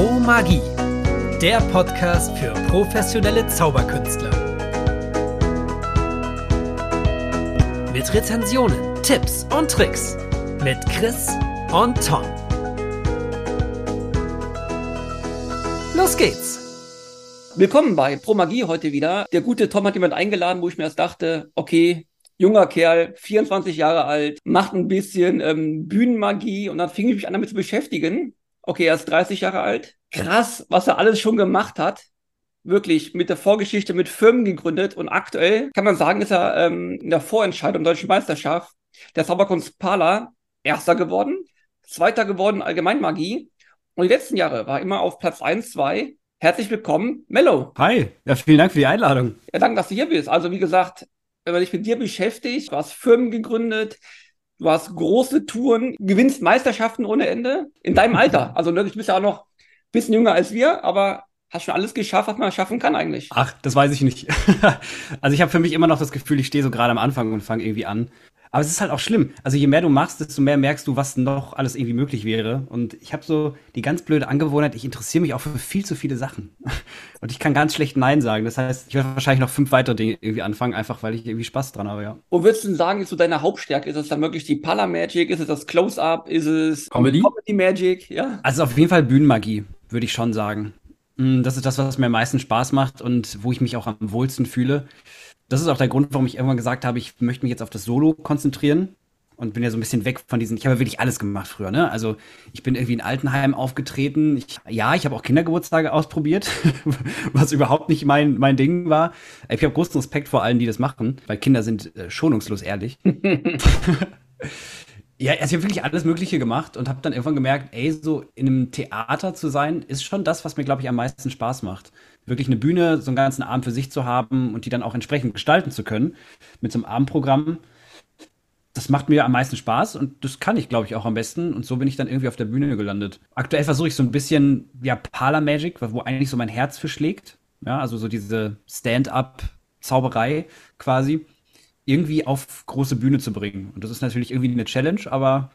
Pro Magie, der Podcast für professionelle Zauberkünstler. Mit Rezensionen, Tipps und Tricks mit Chris und Tom. Los geht's! Willkommen bei Pro Magie heute wieder. Der gute Tom hat jemand eingeladen, wo ich mir erst dachte, okay, junger Kerl, 24 Jahre alt, macht ein bisschen ähm, Bühnenmagie und dann fing ich mich an damit zu beschäftigen. Okay, er ist 30 Jahre alt. Krass, was er alles schon gemacht hat. Wirklich mit der Vorgeschichte, mit Firmen gegründet und aktuell kann man sagen, ist er ähm, in der Vorentscheidung Deutschen Meisterschaft der Zauberkunst Pala Erster geworden, Zweiter geworden Allgemeinmagie und die letzten Jahre war immer auf Platz 1, 2. Herzlich willkommen, Mello. Hi, ja, vielen Dank für die Einladung. Ja, danke, dass du hier bist. Also wie gesagt, wenn man sich mit dir beschäftigt, du hast Firmen gegründet, du hast große Touren, gewinnst Meisterschaften ohne Ende in deinem Alter. Also ne, du bist ja auch noch ein bisschen jünger als wir, aber hast schon alles geschafft, was man schaffen kann eigentlich. Ach, das weiß ich nicht. also ich habe für mich immer noch das Gefühl, ich stehe so gerade am Anfang und fange irgendwie an. Aber es ist halt auch schlimm. Also je mehr du machst, desto mehr merkst du, was noch alles irgendwie möglich wäre. Und ich habe so die ganz blöde Angewohnheit, ich interessiere mich auch für viel zu viele Sachen. Und ich kann ganz schlecht Nein sagen. Das heißt, ich werde wahrscheinlich noch fünf weitere Dinge irgendwie anfangen, einfach weil ich irgendwie Spaß dran habe, ja. Wo würdest du denn sagen, ist so deine Hauptstärke? Ist es dann wirklich die Pala Magic? Ist es das Close-Up? Ist es Comedy? Comedy Magic? Ja. Also auf jeden Fall Bühnenmagie, würde ich schon sagen. Mm, das ist das, was mir am meisten Spaß macht und wo ich mich auch am wohlsten fühle. Das ist auch der Grund, warum ich irgendwann gesagt habe, ich möchte mich jetzt auf das Solo konzentrieren und bin ja so ein bisschen weg von diesen. Ich habe ja wirklich alles gemacht früher, ne? Also ich bin irgendwie in Altenheim aufgetreten. Ich, ja, ich habe auch Kindergeburtstage ausprobiert, was überhaupt nicht mein mein Ding war. Ich habe großen Respekt vor allen, die das machen, weil Kinder sind äh, schonungslos ehrlich. Ja, also ich habe wirklich alles Mögliche gemacht und habe dann irgendwann gemerkt, ey, so in einem Theater zu sein, ist schon das, was mir, glaube ich, am meisten Spaß macht. Wirklich eine Bühne, so einen ganzen Abend für sich zu haben und die dann auch entsprechend gestalten zu können mit so einem Abendprogramm. Das macht mir am meisten Spaß und das kann ich, glaube ich, auch am besten. Und so bin ich dann irgendwie auf der Bühne gelandet. Aktuell versuche ich so ein bisschen, ja, Parlor Magic, wo eigentlich so mein Herz für schlägt. Ja, also so diese Stand-up-Zauberei quasi irgendwie auf große Bühne zu bringen. Und das ist natürlich irgendwie eine Challenge, aber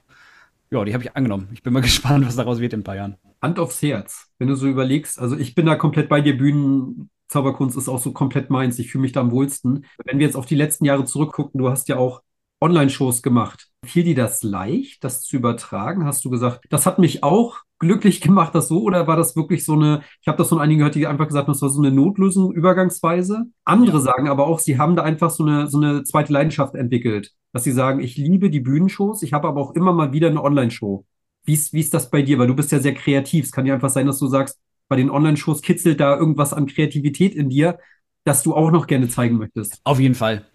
ja, die habe ich angenommen. Ich bin mal gespannt, was daraus wird in ein paar Jahren. Hand aufs Herz, wenn du so überlegst. Also ich bin da komplett bei dir. Bühnen, Zauberkunst ist auch so komplett meins. Ich fühle mich da am wohlsten. Wenn wir jetzt auf die letzten Jahre zurückgucken, du hast ja auch Online-Shows gemacht. Fiel dir das leicht, das zu übertragen? Hast du gesagt, das hat mich auch glücklich gemacht, das so? Oder war das wirklich so eine, ich habe das von einigen gehört, die einfach gesagt haben, das war so eine Notlösung, Übergangsweise. Andere sagen aber auch, sie haben da einfach so eine, so eine zweite Leidenschaft entwickelt, dass sie sagen, ich liebe die Bühnenshows, ich habe aber auch immer mal wieder eine Online-Show. Wie ist, wie ist das bei dir? Weil du bist ja sehr kreativ. Es kann ja einfach sein, dass du sagst, bei den Online-Shows kitzelt da irgendwas an Kreativität in dir, das du auch noch gerne zeigen möchtest. Auf jeden Fall.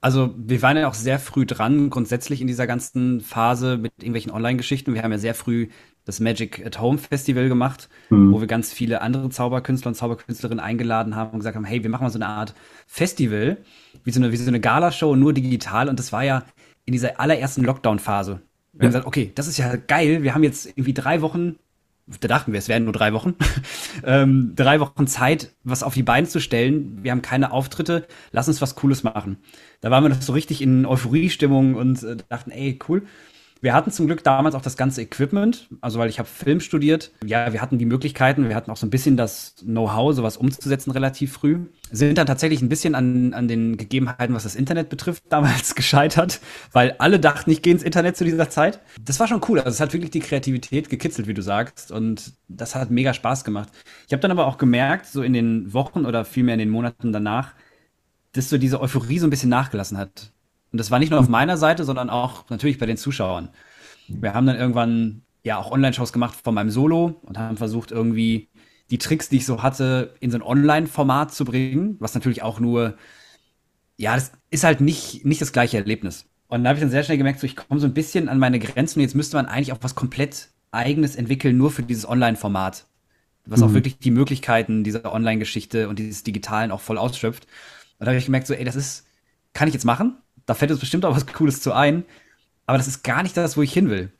Also wir waren ja auch sehr früh dran, grundsätzlich in dieser ganzen Phase mit irgendwelchen Online-Geschichten. Wir haben ja sehr früh das Magic at Home Festival gemacht, mhm. wo wir ganz viele andere Zauberkünstler und Zauberkünstlerinnen eingeladen haben und gesagt haben, hey, wir machen mal so eine Art Festival, wie so eine, wie so eine Galashow, nur digital. Und das war ja in dieser allerersten Lockdown-Phase. Wir ja. haben gesagt, okay, das ist ja geil. Wir haben jetzt irgendwie drei Wochen da dachten wir, es wären nur drei Wochen, ähm, drei Wochen Zeit, was auf die Beine zu stellen. Wir haben keine Auftritte, lass uns was Cooles machen. Da waren wir noch so richtig in Euphoriestimmung und äh, dachten, ey, cool. Wir hatten zum Glück damals auch das ganze Equipment, also weil ich habe Film studiert. Ja, wir hatten die Möglichkeiten, wir hatten auch so ein bisschen das Know-how, sowas umzusetzen relativ früh. Sind dann tatsächlich ein bisschen an, an den Gegebenheiten, was das Internet betrifft, damals gescheitert, weil alle dachten, ich gehe ins Internet zu dieser Zeit. Das war schon cool. Also es hat wirklich die Kreativität gekitzelt, wie du sagst. Und das hat mega Spaß gemacht. Ich habe dann aber auch gemerkt, so in den Wochen oder vielmehr in den Monaten danach, dass so diese Euphorie so ein bisschen nachgelassen hat. Und das war nicht nur auf meiner Seite, sondern auch natürlich bei den Zuschauern. Wir haben dann irgendwann ja auch Online-Shows gemacht von meinem Solo und haben versucht, irgendwie die Tricks, die ich so hatte, in so ein Online-Format zu bringen, was natürlich auch nur, ja, das ist halt nicht, nicht das gleiche Erlebnis. Und da habe ich dann sehr schnell gemerkt, so ich komme so ein bisschen an meine Grenzen und jetzt müsste man eigentlich auch was komplett eigenes entwickeln, nur für dieses Online-Format. Was mhm. auch wirklich die Möglichkeiten dieser Online-Geschichte und dieses Digitalen auch voll ausschöpft. Und da habe ich gemerkt, so, ey, das ist, kann ich jetzt machen? Da fällt uns bestimmt auch was Cooles zu ein. Aber das ist gar nicht das, wo ich hin will.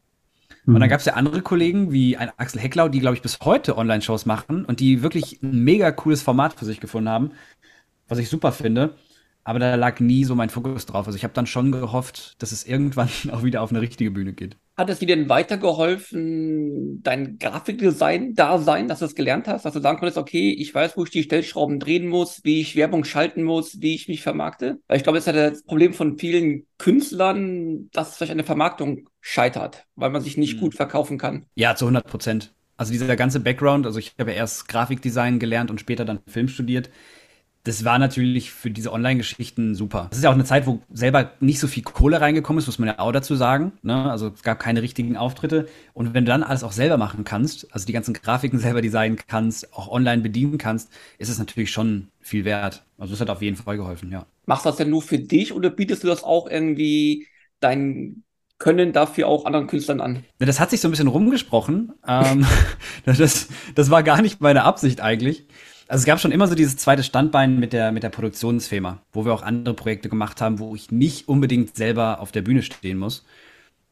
Mhm. Und dann gab es ja andere Kollegen wie ein Axel Hecklau, die, glaube ich, bis heute Online-Shows machen und die wirklich ein mega cooles Format für sich gefunden haben, was ich super finde. Aber da lag nie so mein Fokus drauf. Also ich habe dann schon gehofft, dass es irgendwann auch wieder auf eine richtige Bühne geht. Hat es dir denn weitergeholfen, dein Grafikdesign da sein, dass du es gelernt hast, dass du sagen konntest, okay, ich weiß, wo ich die Stellschrauben drehen muss, wie ich Werbung schalten muss, wie ich mich vermarkte? Weil ich glaube, das ist ja das Problem von vielen Künstlern, dass vielleicht eine Vermarktung scheitert, weil man sich nicht mhm. gut verkaufen kann. Ja, zu 100 Prozent. Also dieser ganze Background, also ich habe ja erst Grafikdesign gelernt und später dann Film studiert das war natürlich für diese Online-Geschichten super. Das ist ja auch eine Zeit, wo selber nicht so viel Kohle reingekommen ist, muss man ja auch dazu sagen. Ne? Also es gab keine richtigen Auftritte. Und wenn du dann alles auch selber machen kannst, also die ganzen Grafiken selber designen kannst, auch online bedienen kannst, ist es natürlich schon viel wert. Also das hat auf jeden Fall geholfen, ja. Machst du das denn nur für dich oder bietest du das auch irgendwie dein können dafür auch anderen Künstlern an. Das hat sich so ein bisschen rumgesprochen. ähm, das, das war gar nicht meine Absicht eigentlich. Also es gab schon immer so dieses zweite Standbein mit der, mit der Produktionsfirma, wo wir auch andere Projekte gemacht haben, wo ich nicht unbedingt selber auf der Bühne stehen muss.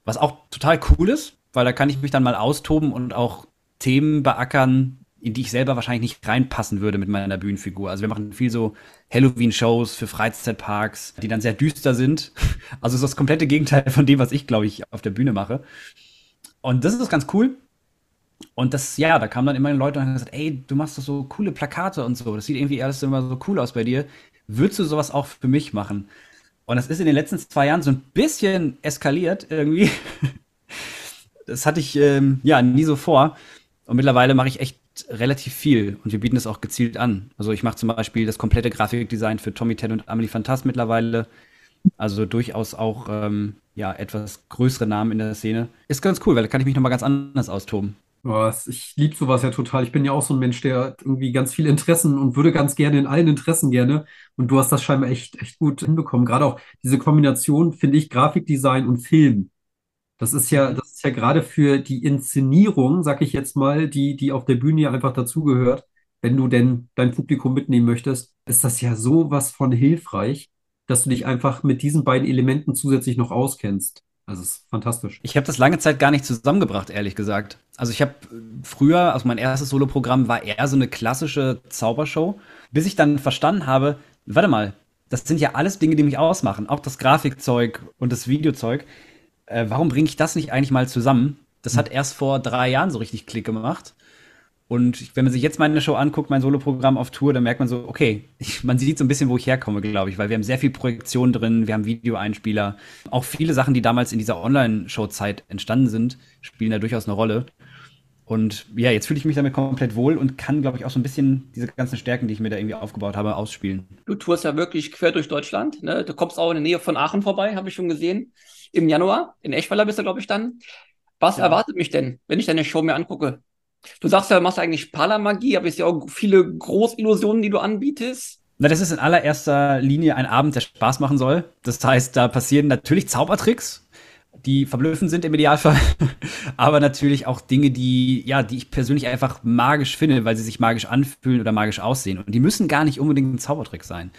Was auch total cool ist, weil da kann ich mich dann mal austoben und auch Themen beackern, in die ich selber wahrscheinlich nicht reinpassen würde mit meiner Bühnenfigur. Also wir machen viel so Halloween-Shows für Freizeitparks, die dann sehr düster sind. Also es ist das komplette Gegenteil von dem, was ich, glaube ich, auf der Bühne mache. Und das ist ganz cool. Und das, ja, da kamen dann immer Leute und haben gesagt, ey, du machst doch so coole Plakate und so. Das sieht irgendwie alles immer so cool aus bei dir. Würdest du sowas auch für mich machen? Und das ist in den letzten zwei Jahren so ein bisschen eskaliert irgendwie. Das hatte ich ähm, ja nie so vor. Und mittlerweile mache ich echt relativ viel und wir bieten es auch gezielt an. Also ich mache zum Beispiel das komplette Grafikdesign für Tommy Ted und Amelie Fantas mittlerweile. Also durchaus auch ähm, ja etwas größere Namen in der Szene. Ist ganz cool, weil da kann ich mich nochmal ganz anders austoben. Was, ich liebe sowas ja total. Ich bin ja auch so ein Mensch, der irgendwie ganz viele Interessen und würde ganz gerne in allen Interessen gerne. Und du hast das scheinbar echt, echt gut hinbekommen. Gerade auch diese Kombination, finde ich, Grafikdesign und Film. Das ist ja, mhm. das ist ja gerade für die Inszenierung, sag ich jetzt mal, die, die auf der Bühne ja einfach dazugehört, wenn du denn dein Publikum mitnehmen möchtest, ist das ja sowas von hilfreich, dass du dich einfach mit diesen beiden Elementen zusätzlich noch auskennst. Also es ist fantastisch. Ich habe das lange Zeit gar nicht zusammengebracht, ehrlich gesagt. Also ich habe früher, also mein erstes Soloprogramm war eher so eine klassische Zaubershow, bis ich dann verstanden habe, warte mal, das sind ja alles Dinge, die mich ausmachen, auch das Grafikzeug und das Videozeug. Äh, warum bringe ich das nicht eigentlich mal zusammen? Das hat erst vor drei Jahren so richtig Klick gemacht. Und wenn man sich jetzt meine Show anguckt, mein Soloprogramm auf Tour, dann merkt man so, okay, ich, man sieht so ein bisschen, wo ich herkomme, glaube ich, weil wir haben sehr viel Projektion drin, wir haben Videoeinspieler. Auch viele Sachen, die damals in dieser Online-Show-Zeit entstanden sind, spielen da durchaus eine Rolle. Und ja, jetzt fühle ich mich damit komplett wohl und kann, glaube ich, auch so ein bisschen diese ganzen Stärken, die ich mir da irgendwie aufgebaut habe, ausspielen. Du tourst ja wirklich quer durch Deutschland. Ne? Du kommst auch in der Nähe von Aachen vorbei, habe ich schon gesehen. Im Januar. In Eschweiler bist du, glaube ich, dann. Was ja. erwartet mich denn, wenn ich deine Show mir angucke? Du sagst ja, du machst eigentlich Paramagie, aber es ja auch viele Großillusionen, die du anbietest. Na, das ist in allererster Linie ein Abend, der Spaß machen soll. Das heißt, da passieren natürlich Zaubertricks, die verblüffend sind im Idealfall, aber natürlich auch Dinge, die, ja, die ich persönlich einfach magisch finde, weil sie sich magisch anfühlen oder magisch aussehen. Und die müssen gar nicht unbedingt ein Zaubertrick sein.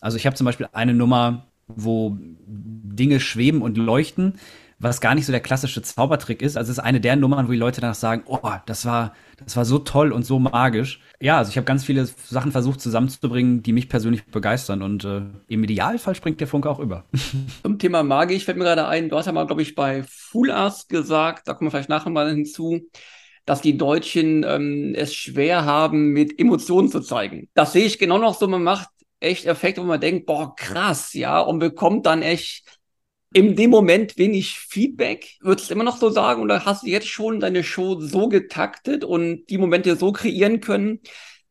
Also ich habe zum Beispiel eine Nummer, wo Dinge schweben und leuchten was gar nicht so der klassische Zaubertrick ist. Also es ist eine der Nummern, wo die Leute danach sagen, oh, das war, das war so toll und so magisch. Ja, also ich habe ganz viele Sachen versucht zusammenzubringen, die mich persönlich begeistern und äh, im Idealfall springt der Funke auch über. Zum Thema magisch fällt mir gerade ein, du hast ja mal, glaube ich, bei Full Arts gesagt, da kommen wir vielleicht nachher mal hinzu, dass die Deutschen ähm, es schwer haben, mit Emotionen zu zeigen. Das sehe ich genau noch so, man macht echt Effekte, wo man denkt, boah, krass, ja, und bekommt dann echt in dem Moment wenig Feedback? Würdest du immer noch so sagen? Oder hast du jetzt schon deine Show so getaktet und die Momente so kreieren können,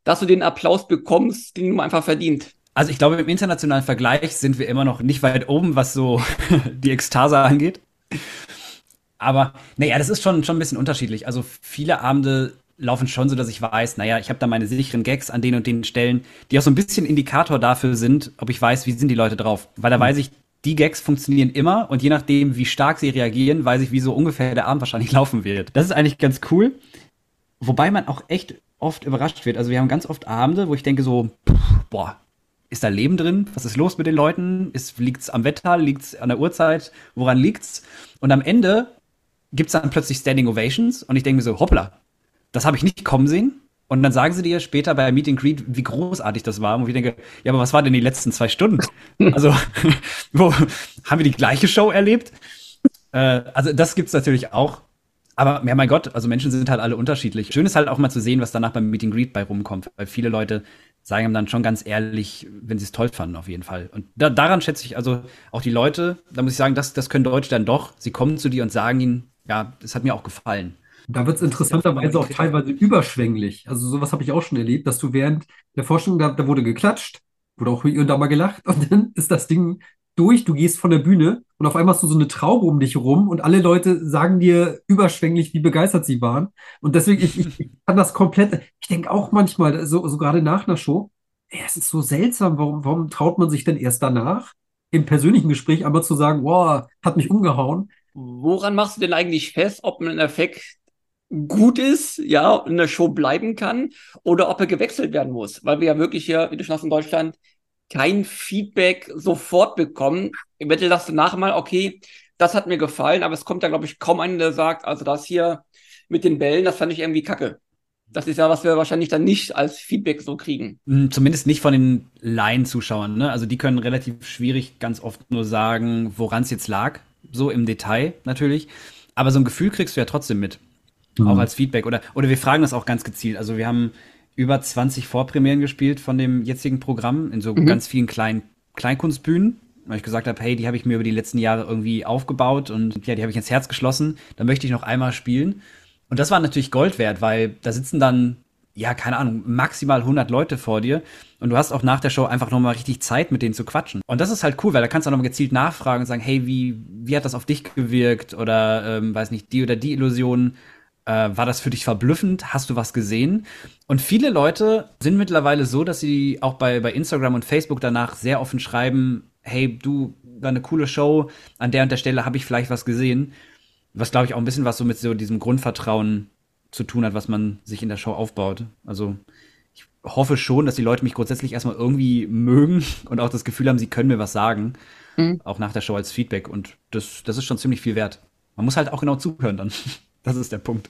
dass du den Applaus bekommst, den du einfach verdient? Also ich glaube, im internationalen Vergleich sind wir immer noch nicht weit oben, was so die Ekstase angeht. Aber naja, das ist schon, schon ein bisschen unterschiedlich. Also viele Abende laufen schon so, dass ich weiß, naja, ich habe da meine sicheren Gags an den und den Stellen, die auch so ein bisschen Indikator dafür sind, ob ich weiß, wie sind die Leute drauf. Weil da weiß ich, die Gags funktionieren immer und je nachdem, wie stark sie reagieren, weiß ich, wie so ungefähr der Abend wahrscheinlich laufen wird. Das ist eigentlich ganz cool. Wobei man auch echt oft überrascht wird. Also wir haben ganz oft Abende, wo ich denke so, boah, ist da Leben drin? Was ist los mit den Leuten? Ist, liegt's am Wetter? Liegt's an der Uhrzeit? Woran liegt's? Und am Ende gibt's dann plötzlich Standing Ovations und ich denke mir so, hoppla, das habe ich nicht kommen sehen. Und dann sagen sie dir später bei Meet and Greet, wie großartig das war. Und ich denke, ja, aber was war denn die letzten zwei Stunden? Also, wo haben wir die gleiche Show erlebt? Äh, also das gibt's natürlich auch. Aber ja, mein Gott, also Menschen sind halt alle unterschiedlich. Schön ist halt auch mal zu sehen, was danach beim Meeting Greet bei rumkommt, weil viele Leute sagen ihm dann schon ganz ehrlich, wenn sie es toll fanden, auf jeden Fall. Und da, daran schätze ich also auch die Leute, da muss ich sagen, das, das können Deutsche dann doch. Sie kommen zu dir und sagen ihnen, ja, das hat mir auch gefallen. Da wird es interessanterweise auch teilweise überschwänglich. Also sowas habe ich auch schon erlebt, dass du während der Forschung, da, da wurde geklatscht, wurde auch hier und da mal gelacht und dann ist das Ding durch, du gehst von der Bühne und auf einmal hast du so eine Traube um dich rum und alle Leute sagen dir überschwänglich, wie begeistert sie waren. Und deswegen, ich, ich, kann das komplett, ich denke auch manchmal, so, so gerade nach einer Show, ey, es ist so seltsam, warum, warum traut man sich denn erst danach im persönlichen Gespräch einmal zu sagen, wow, hat mich umgehauen. Woran machst du denn eigentlich fest, ob ein Effekt gut ist, ja, in der Show bleiben kann oder ob er gewechselt werden muss? Weil wir ja wirklich hier, wie du schon hast in Deutschland, kein Feedback sofort bekommen. Eventuell sagst du nachher mal, okay, das hat mir gefallen, aber es kommt da, glaube ich, kaum einer, der sagt, also das hier mit den Bällen, das fand ich irgendwie kacke. Das ist ja, was wir wahrscheinlich dann nicht als Feedback so kriegen. Hm, zumindest nicht von den Laien-Zuschauern. Ne? Also die können relativ schwierig ganz oft nur sagen, woran es jetzt lag. So im Detail natürlich. Aber so ein Gefühl kriegst du ja trotzdem mit. Mhm. Auch als Feedback. Oder, oder wir fragen das auch ganz gezielt. Also wir haben über 20 Vorpremieren gespielt von dem jetzigen Programm in so mhm. ganz vielen kleinen Kleinkunstbühnen. Weil ich gesagt habe, hey, die habe ich mir über die letzten Jahre irgendwie aufgebaut und ja, die habe ich ins Herz geschlossen. Da möchte ich noch einmal spielen. Und das war natürlich Gold wert, weil da sitzen dann, ja, keine Ahnung, maximal 100 Leute vor dir. Und du hast auch nach der Show einfach nochmal richtig Zeit, mit denen zu quatschen. Und das ist halt cool, weil da kannst du auch nochmal gezielt nachfragen und sagen, hey, wie, wie hat das auf dich gewirkt? Oder, ähm, weiß nicht, die oder die Illusion äh, war das für dich verblüffend? Hast du was gesehen? Und viele Leute sind mittlerweile so, dass sie auch bei, bei Instagram und Facebook danach sehr offen schreiben, hey, du, war eine coole Show, an der und der Stelle habe ich vielleicht was gesehen. Was, glaube ich, auch ein bisschen was so mit so diesem Grundvertrauen zu tun hat, was man sich in der Show aufbaut. Also ich hoffe schon, dass die Leute mich grundsätzlich erstmal irgendwie mögen und auch das Gefühl haben, sie können mir was sagen. Mhm. Auch nach der Show als Feedback. Und das, das ist schon ziemlich viel wert. Man muss halt auch genau zuhören dann. Das ist der Punkt.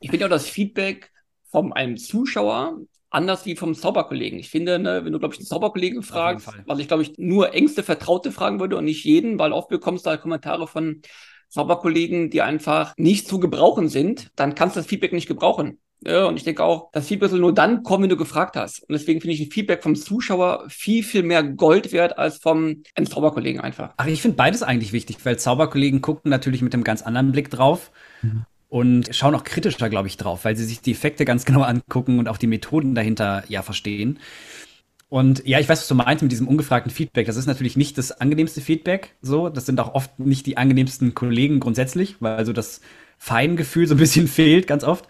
Ich finde auch das Feedback von einem Zuschauer anders wie vom Zauberkollegen. Ich finde, ne, wenn du, glaube ich, einen Zauberkollegen fragst, was ich, glaube ich, nur engste Vertraute fragen würde und nicht jeden, weil oft bekommst du halt Kommentare von Zauberkollegen, die einfach nicht zu gebrauchen sind, dann kannst du das Feedback nicht gebrauchen. Ja, und ich denke auch, das Feedback soll nur dann kommen, wenn du gefragt hast. Und deswegen finde ich ein Feedback vom Zuschauer viel, viel mehr Gold wert als vom einem Zauberkollegen einfach. Ach, ich finde beides eigentlich wichtig, weil Zauberkollegen gucken natürlich mit einem ganz anderen Blick drauf. Mhm und schauen auch kritischer, glaube ich, drauf, weil sie sich die Effekte ganz genau angucken und auch die Methoden dahinter ja verstehen. Und ja, ich weiß, was du meinst mit diesem ungefragten Feedback. Das ist natürlich nicht das angenehmste Feedback. So, das sind auch oft nicht die angenehmsten Kollegen grundsätzlich, weil also das Feingefühl so ein bisschen fehlt, ganz oft.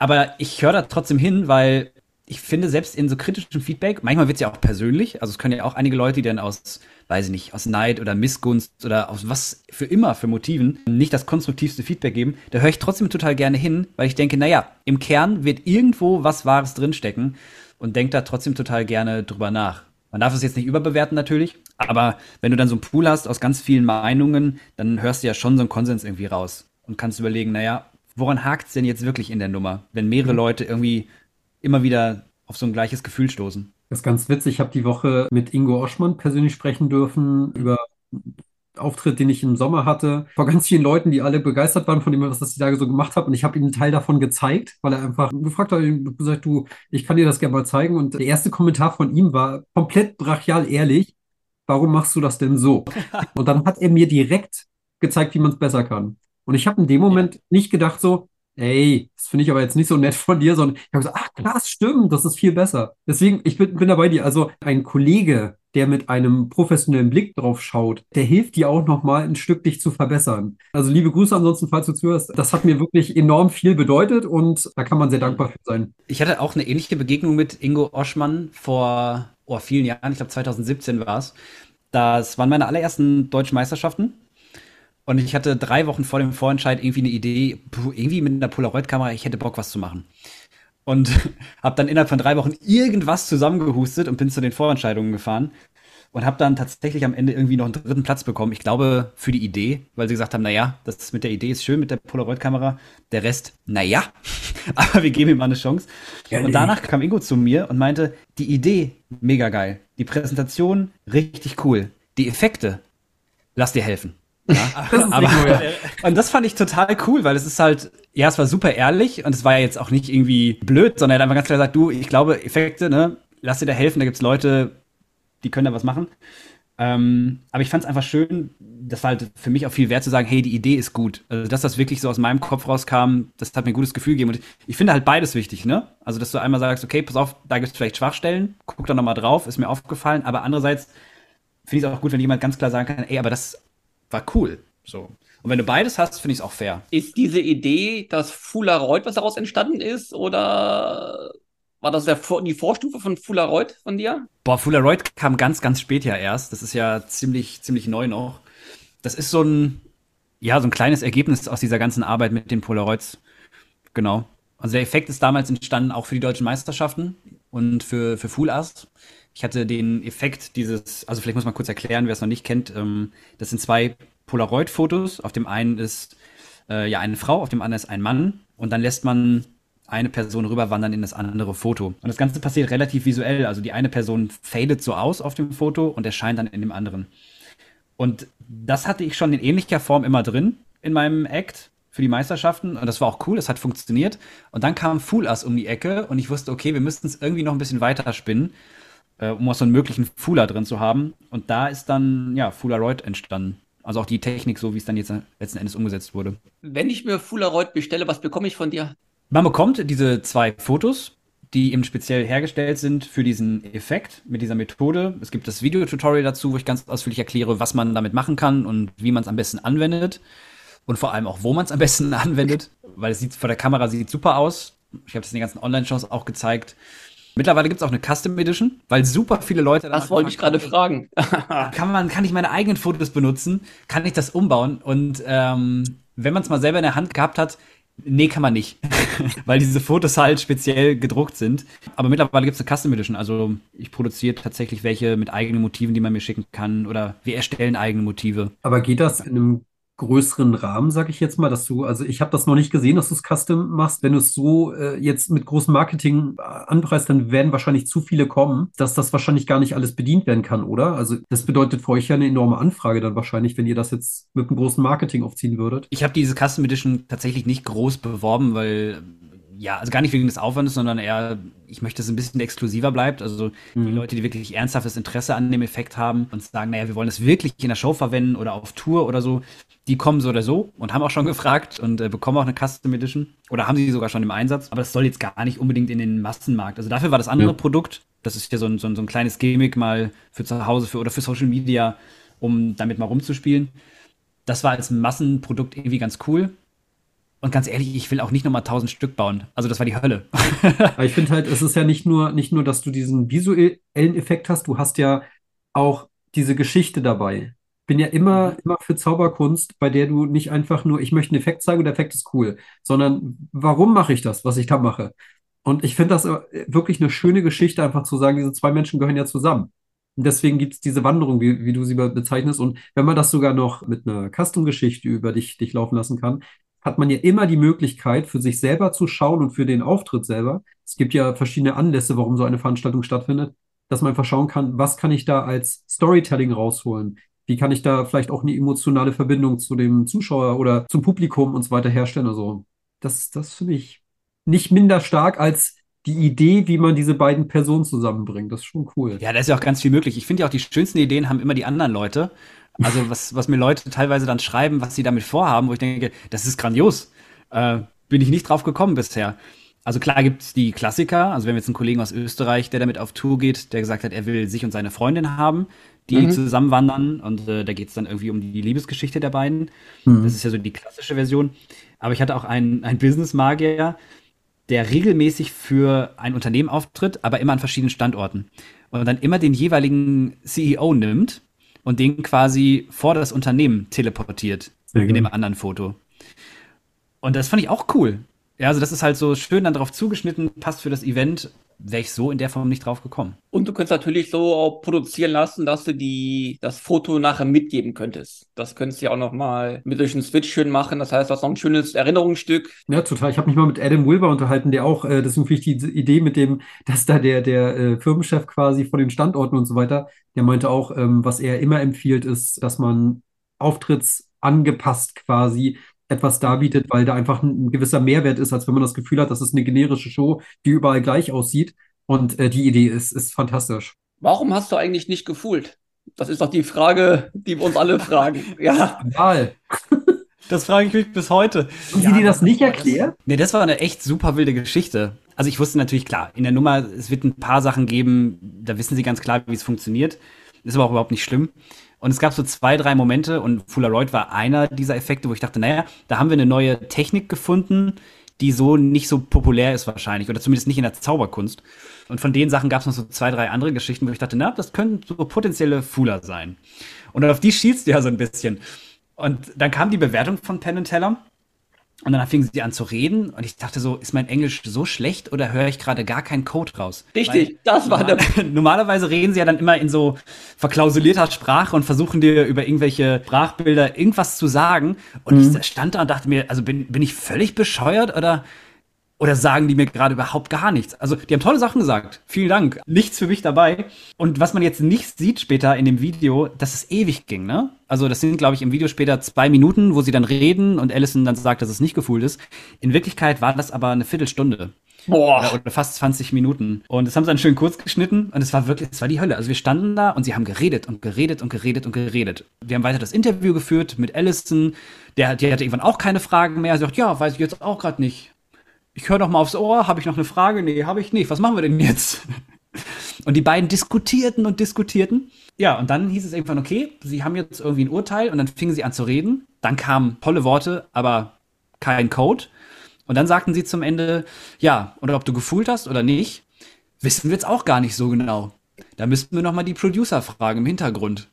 Aber ich höre da trotzdem hin, weil ich finde, selbst in so kritischem Feedback, manchmal wird es ja auch persönlich, also es können ja auch einige Leute, die dann aus, weiß ich nicht, aus Neid oder Missgunst oder aus was für immer für Motiven nicht das konstruktivste Feedback geben, da höre ich trotzdem total gerne hin, weil ich denke, naja, im Kern wird irgendwo was Wahres drinstecken und denke da trotzdem total gerne drüber nach. Man darf es jetzt nicht überbewerten natürlich, aber wenn du dann so einen Pool hast aus ganz vielen Meinungen, dann hörst du ja schon so einen Konsens irgendwie raus und kannst überlegen, naja, woran hakt es denn jetzt wirklich in der Nummer, wenn mehrere mhm. Leute irgendwie immer wieder auf so ein gleiches Gefühl stoßen. Das ist ganz witzig. Ich habe die Woche mit Ingo Oschmann persönlich sprechen dürfen über Auftritt, den ich im Sommer hatte, vor ganz vielen Leuten, die alle begeistert waren von dem, was ich da so gemacht habe. Und ich habe ihm einen Teil davon gezeigt, weil er einfach gefragt hat, gesagt, du, ich kann dir das gerne mal zeigen. Und der erste Kommentar von ihm war komplett brachial ehrlich. Warum machst du das denn so? Und dann hat er mir direkt gezeigt, wie man es besser kann. Und ich habe in dem Moment ja. nicht gedacht so, ey, das finde ich aber jetzt nicht so nett von dir, sondern ich habe gesagt, ach klar, stimmt, das ist viel besser. Deswegen, ich bin, bin da bei dir. Also ein Kollege, der mit einem professionellen Blick drauf schaut, der hilft dir auch nochmal ein Stück dich zu verbessern. Also liebe Grüße ansonsten, falls du zuhörst. Das hat mir wirklich enorm viel bedeutet und da kann man sehr dankbar für sein. Ich hatte auch eine ähnliche Begegnung mit Ingo Oschmann vor oh, vielen Jahren, ich glaube 2017 war es. Das waren meine allerersten deutschen Meisterschaften und ich hatte drei Wochen vor dem Vorentscheid irgendwie eine Idee, irgendwie mit einer Polaroid-Kamera, ich hätte Bock, was zu machen. Und habe dann innerhalb von drei Wochen irgendwas zusammengehustet und bin zu den Vorentscheidungen gefahren. Und habe dann tatsächlich am Ende irgendwie noch einen dritten Platz bekommen. Ich glaube, für die Idee, weil sie gesagt haben, naja, das mit der Idee ist schön mit der Polaroid-Kamera. Der Rest, naja, aber wir geben ihm mal eine Chance. Ja, und danach kam Ingo zu mir und meinte, die Idee, mega geil. Die Präsentation, richtig cool. Die Effekte, lass dir helfen. Ja, das aber, und das fand ich total cool, weil es ist halt, ja, es war super ehrlich und es war ja jetzt auch nicht irgendwie blöd, sondern er hat einfach ganz klar gesagt, du, ich glaube, Effekte, ne, lass dir da helfen, da gibt's Leute, die können da was machen. Ähm, aber ich fand es einfach schön, das war halt für mich auch viel wert zu sagen, hey, die Idee ist gut. Also, dass das wirklich so aus meinem Kopf rauskam, das hat mir ein gutes Gefühl gegeben. Und ich finde halt beides wichtig, ne? Also, dass du einmal sagst, okay, pass auf, da gibt es vielleicht Schwachstellen, guck da nochmal drauf, ist mir aufgefallen. Aber andererseits finde ich es auch gut, wenn jemand ganz klar sagen kann, ey, aber das war cool. So. Und wenn du beides hast, finde ich es auch fair. Ist diese Idee das Fularoid, was daraus entstanden ist, oder war das der, die Vorstufe von Fularoid von dir? Boah, Fularoid kam ganz, ganz spät ja erst. Das ist ja ziemlich, ziemlich neu noch. Das ist so ein, ja, so ein kleines Ergebnis aus dieser ganzen Arbeit mit den Polaroids. Genau. Also der Effekt ist damals entstanden auch für die deutschen Meisterschaften und für, für Full Ast. Ich hatte den Effekt dieses, also vielleicht muss man kurz erklären, wer es noch nicht kennt. Ähm, das sind zwei Polaroid-Fotos. Auf dem einen ist äh, ja eine Frau, auf dem anderen ist ein Mann. Und dann lässt man eine Person rüberwandern in das andere Foto. Und das Ganze passiert relativ visuell. Also die eine Person fadet so aus auf dem Foto und erscheint dann in dem anderen. Und das hatte ich schon in ähnlicher Form immer drin in meinem Act für die Meisterschaften. Und das war auch cool, das hat funktioniert. Und dann kam Fool Us um die Ecke und ich wusste, okay, wir müssten es irgendwie noch ein bisschen weiter spinnen, äh, um auch so einen möglichen Fooler drin zu haben. Und da ist dann, ja, Foolaroid entstanden. Also auch die Technik, so wie es dann jetzt letzten Endes umgesetzt wurde. Wenn ich mir Foolaroid bestelle, was bekomme ich von dir? Man bekommt diese zwei Fotos, die eben speziell hergestellt sind für diesen Effekt mit dieser Methode. Es gibt das Videotutorial dazu, wo ich ganz ausführlich erkläre, was man damit machen kann und wie man es am besten anwendet. Und vor allem auch, wo man es am besten anwendet, weil es sieht vor der Kamera sieht super aus. Ich habe das in den ganzen Online-Shows auch gezeigt. Mittlerweile gibt es auch eine Custom Edition, weil super viele Leute. Das wollte ich gerade fragen. kann man, kann ich meine eigenen Fotos benutzen? Kann ich das umbauen? Und ähm, wenn man es mal selber in der Hand gehabt hat, Nee, kann man nicht. Weil diese Fotos halt speziell gedruckt sind. Aber mittlerweile gibt es eine Custom Edition. Also ich produziere tatsächlich welche mit eigenen Motiven, die man mir schicken kann. Oder wir erstellen eigene Motive. Aber geht das in einem größeren Rahmen, sage ich jetzt mal, dass du, also ich habe das noch nicht gesehen, dass du es custom machst. Wenn du es so äh, jetzt mit großem Marketing äh, anpreist, dann werden wahrscheinlich zu viele kommen, dass das wahrscheinlich gar nicht alles bedient werden kann, oder? Also das bedeutet für euch ja eine enorme Anfrage dann wahrscheinlich, wenn ihr das jetzt mit einem großen Marketing aufziehen würdet. Ich habe diese Custom Edition tatsächlich nicht groß beworben, weil ja, also gar nicht wegen des Aufwandes, sondern eher, ich möchte, dass es ein bisschen exklusiver bleibt. Also mhm. die Leute, die wirklich ernsthaftes Interesse an dem Effekt haben und sagen, naja, wir wollen es wirklich in der Show verwenden oder auf Tour oder so, die kommen so oder so und haben auch schon gefragt und äh, bekommen auch eine Custom Edition oder haben sie sogar schon im Einsatz. Aber das soll jetzt gar nicht unbedingt in den Massenmarkt. Also dafür war das andere ja. Produkt, das ist ja so ein, so, ein, so ein kleines Gimmick mal für zu Hause für, oder für Social Media, um damit mal rumzuspielen. Das war als Massenprodukt irgendwie ganz cool. Und ganz ehrlich, ich will auch nicht nochmal tausend Stück bauen. Also das war die Hölle. Aber ich finde halt, es ist ja nicht nur, nicht nur, dass du diesen visuellen Effekt hast, du hast ja auch diese Geschichte dabei. Bin ja immer, mhm. immer für Zauberkunst, bei der du nicht einfach nur, ich möchte einen Effekt zeigen und der Effekt ist cool, sondern warum mache ich das, was ich da mache? Und ich finde das wirklich eine schöne Geschichte, einfach zu sagen, diese zwei Menschen gehören ja zusammen. Und deswegen gibt es diese Wanderung, wie, wie du sie bezeichnest. Und wenn man das sogar noch mit einer Custom-Geschichte über dich, dich laufen lassen kann, hat man ja immer die Möglichkeit, für sich selber zu schauen und für den Auftritt selber. Es gibt ja verschiedene Anlässe, warum so eine Veranstaltung stattfindet, dass man einfach schauen kann, was kann ich da als Storytelling rausholen? Wie kann ich da vielleicht auch eine emotionale Verbindung zu dem Zuschauer oder zum Publikum und so weiter herstellen? Also, das, das finde ich nicht minder stark als die Idee, wie man diese beiden Personen zusammenbringt. Das ist schon cool. Ja, da ist ja auch ganz viel möglich. Ich finde ja auch, die schönsten Ideen haben immer die anderen Leute. Also was, was mir Leute teilweise dann schreiben, was sie damit vorhaben, wo ich denke, das ist grandios. Äh, bin ich nicht drauf gekommen bisher. Also klar gibt's die Klassiker, also wir haben jetzt einen Kollegen aus Österreich, der damit auf Tour geht, der gesagt hat, er will sich und seine Freundin haben, die mhm. zusammen wandern und äh, da geht's dann irgendwie um die Liebesgeschichte der beiden. Mhm. Das ist ja so die klassische Version. Aber ich hatte auch einen, einen Business-Magier, der regelmäßig für ein Unternehmen auftritt, aber immer an verschiedenen Standorten. Und dann immer den jeweiligen CEO nimmt und den quasi vor das Unternehmen teleportiert Sehr in gut. dem anderen Foto. Und das fand ich auch cool. Ja, also das ist halt so schön dann darauf zugeschnitten, passt für das Event wäre ich so in der Form nicht drauf gekommen. Und du könntest natürlich so auch produzieren lassen, dass du die, das Foto nachher mitgeben könntest. Das könntest du ja auch nochmal mit durch einen Switch schön machen. Das heißt, das ist noch ein schönes Erinnerungsstück. Ja, total. Ich habe mich mal mit Adam Wilber unterhalten, der auch, äh, deswegen finde ich die Idee mit dem, dass da der, der äh, Firmenchef quasi von den Standorten und so weiter, der meinte auch, ähm, was er immer empfiehlt, ist, dass man Auftritts angepasst quasi etwas darbietet, weil da einfach ein, ein gewisser Mehrwert ist, als wenn man das Gefühl hat, das ist eine generische Show, die überall gleich aussieht. Und äh, die Idee ist, ist fantastisch. Warum hast du eigentlich nicht gefühlt? Das ist doch die Frage, die wir uns alle fragen. Ja. Skandal. Das frage ich mich bis heute. Haben Ja, Sie dir das nicht war erklärt? Nee, das war eine echt super wilde Geschichte. Also ich wusste natürlich klar, in der Nummer, es wird ein paar Sachen geben, da wissen sie ganz klar, wie es funktioniert. Ist aber auch überhaupt nicht schlimm. Und es gab so zwei, drei Momente und Polaroid war einer dieser Effekte, wo ich dachte, naja, da haben wir eine neue Technik gefunden, die so nicht so populär ist wahrscheinlich oder zumindest nicht in der Zauberkunst. Und von den Sachen gab es noch so zwei, drei andere Geschichten, wo ich dachte, na, das können so potenzielle Fuller sein. Und auf die schielst du ja so ein bisschen. Und dann kam die Bewertung von Penn Teller. Und dann fingen sie an zu reden und ich dachte so, ist mein Englisch so schlecht oder höre ich gerade gar keinen Code raus? Richtig, Weil das war der. normal- Normalerweise reden sie ja dann immer in so verklausulierter Sprache und versuchen dir über irgendwelche Sprachbilder irgendwas zu sagen. Und Mhm. ich stand da und dachte mir, also bin, bin ich völlig bescheuert oder, oder sagen die mir gerade überhaupt gar nichts? Also, die haben tolle Sachen gesagt. Vielen Dank. Nichts für mich dabei. Und was man jetzt nicht sieht später in dem Video, dass es ewig ging, ne? Also, das sind, glaube ich, im Video später zwei Minuten, wo sie dann reden und Allison dann sagt, dass es nicht gefühlt ist. In Wirklichkeit war das aber eine Viertelstunde. Boah. Oder fast 20 Minuten. Und das haben sie dann schön kurz geschnitten und es war wirklich, es war die Hölle. Also wir standen da und sie haben geredet und geredet und geredet und geredet. Wir haben weiter das Interview geführt mit Allison. Der, die hatte irgendwann auch keine Fragen mehr. Sie sagt, ja, weiß ich jetzt auch gerade nicht. Ich höre noch mal aufs Ohr, habe ich noch eine Frage? Nee, habe ich nicht. Was machen wir denn jetzt? Und die beiden diskutierten und diskutierten. Ja, und dann hieß es irgendwann, okay, sie haben jetzt irgendwie ein Urteil und dann fingen sie an zu reden. Dann kamen tolle Worte, aber kein Code. Und dann sagten sie zum Ende, ja, oder ob du gefühlt hast oder nicht, wissen wir jetzt auch gar nicht so genau. Da müssten wir noch mal die Producer fragen im Hintergrund.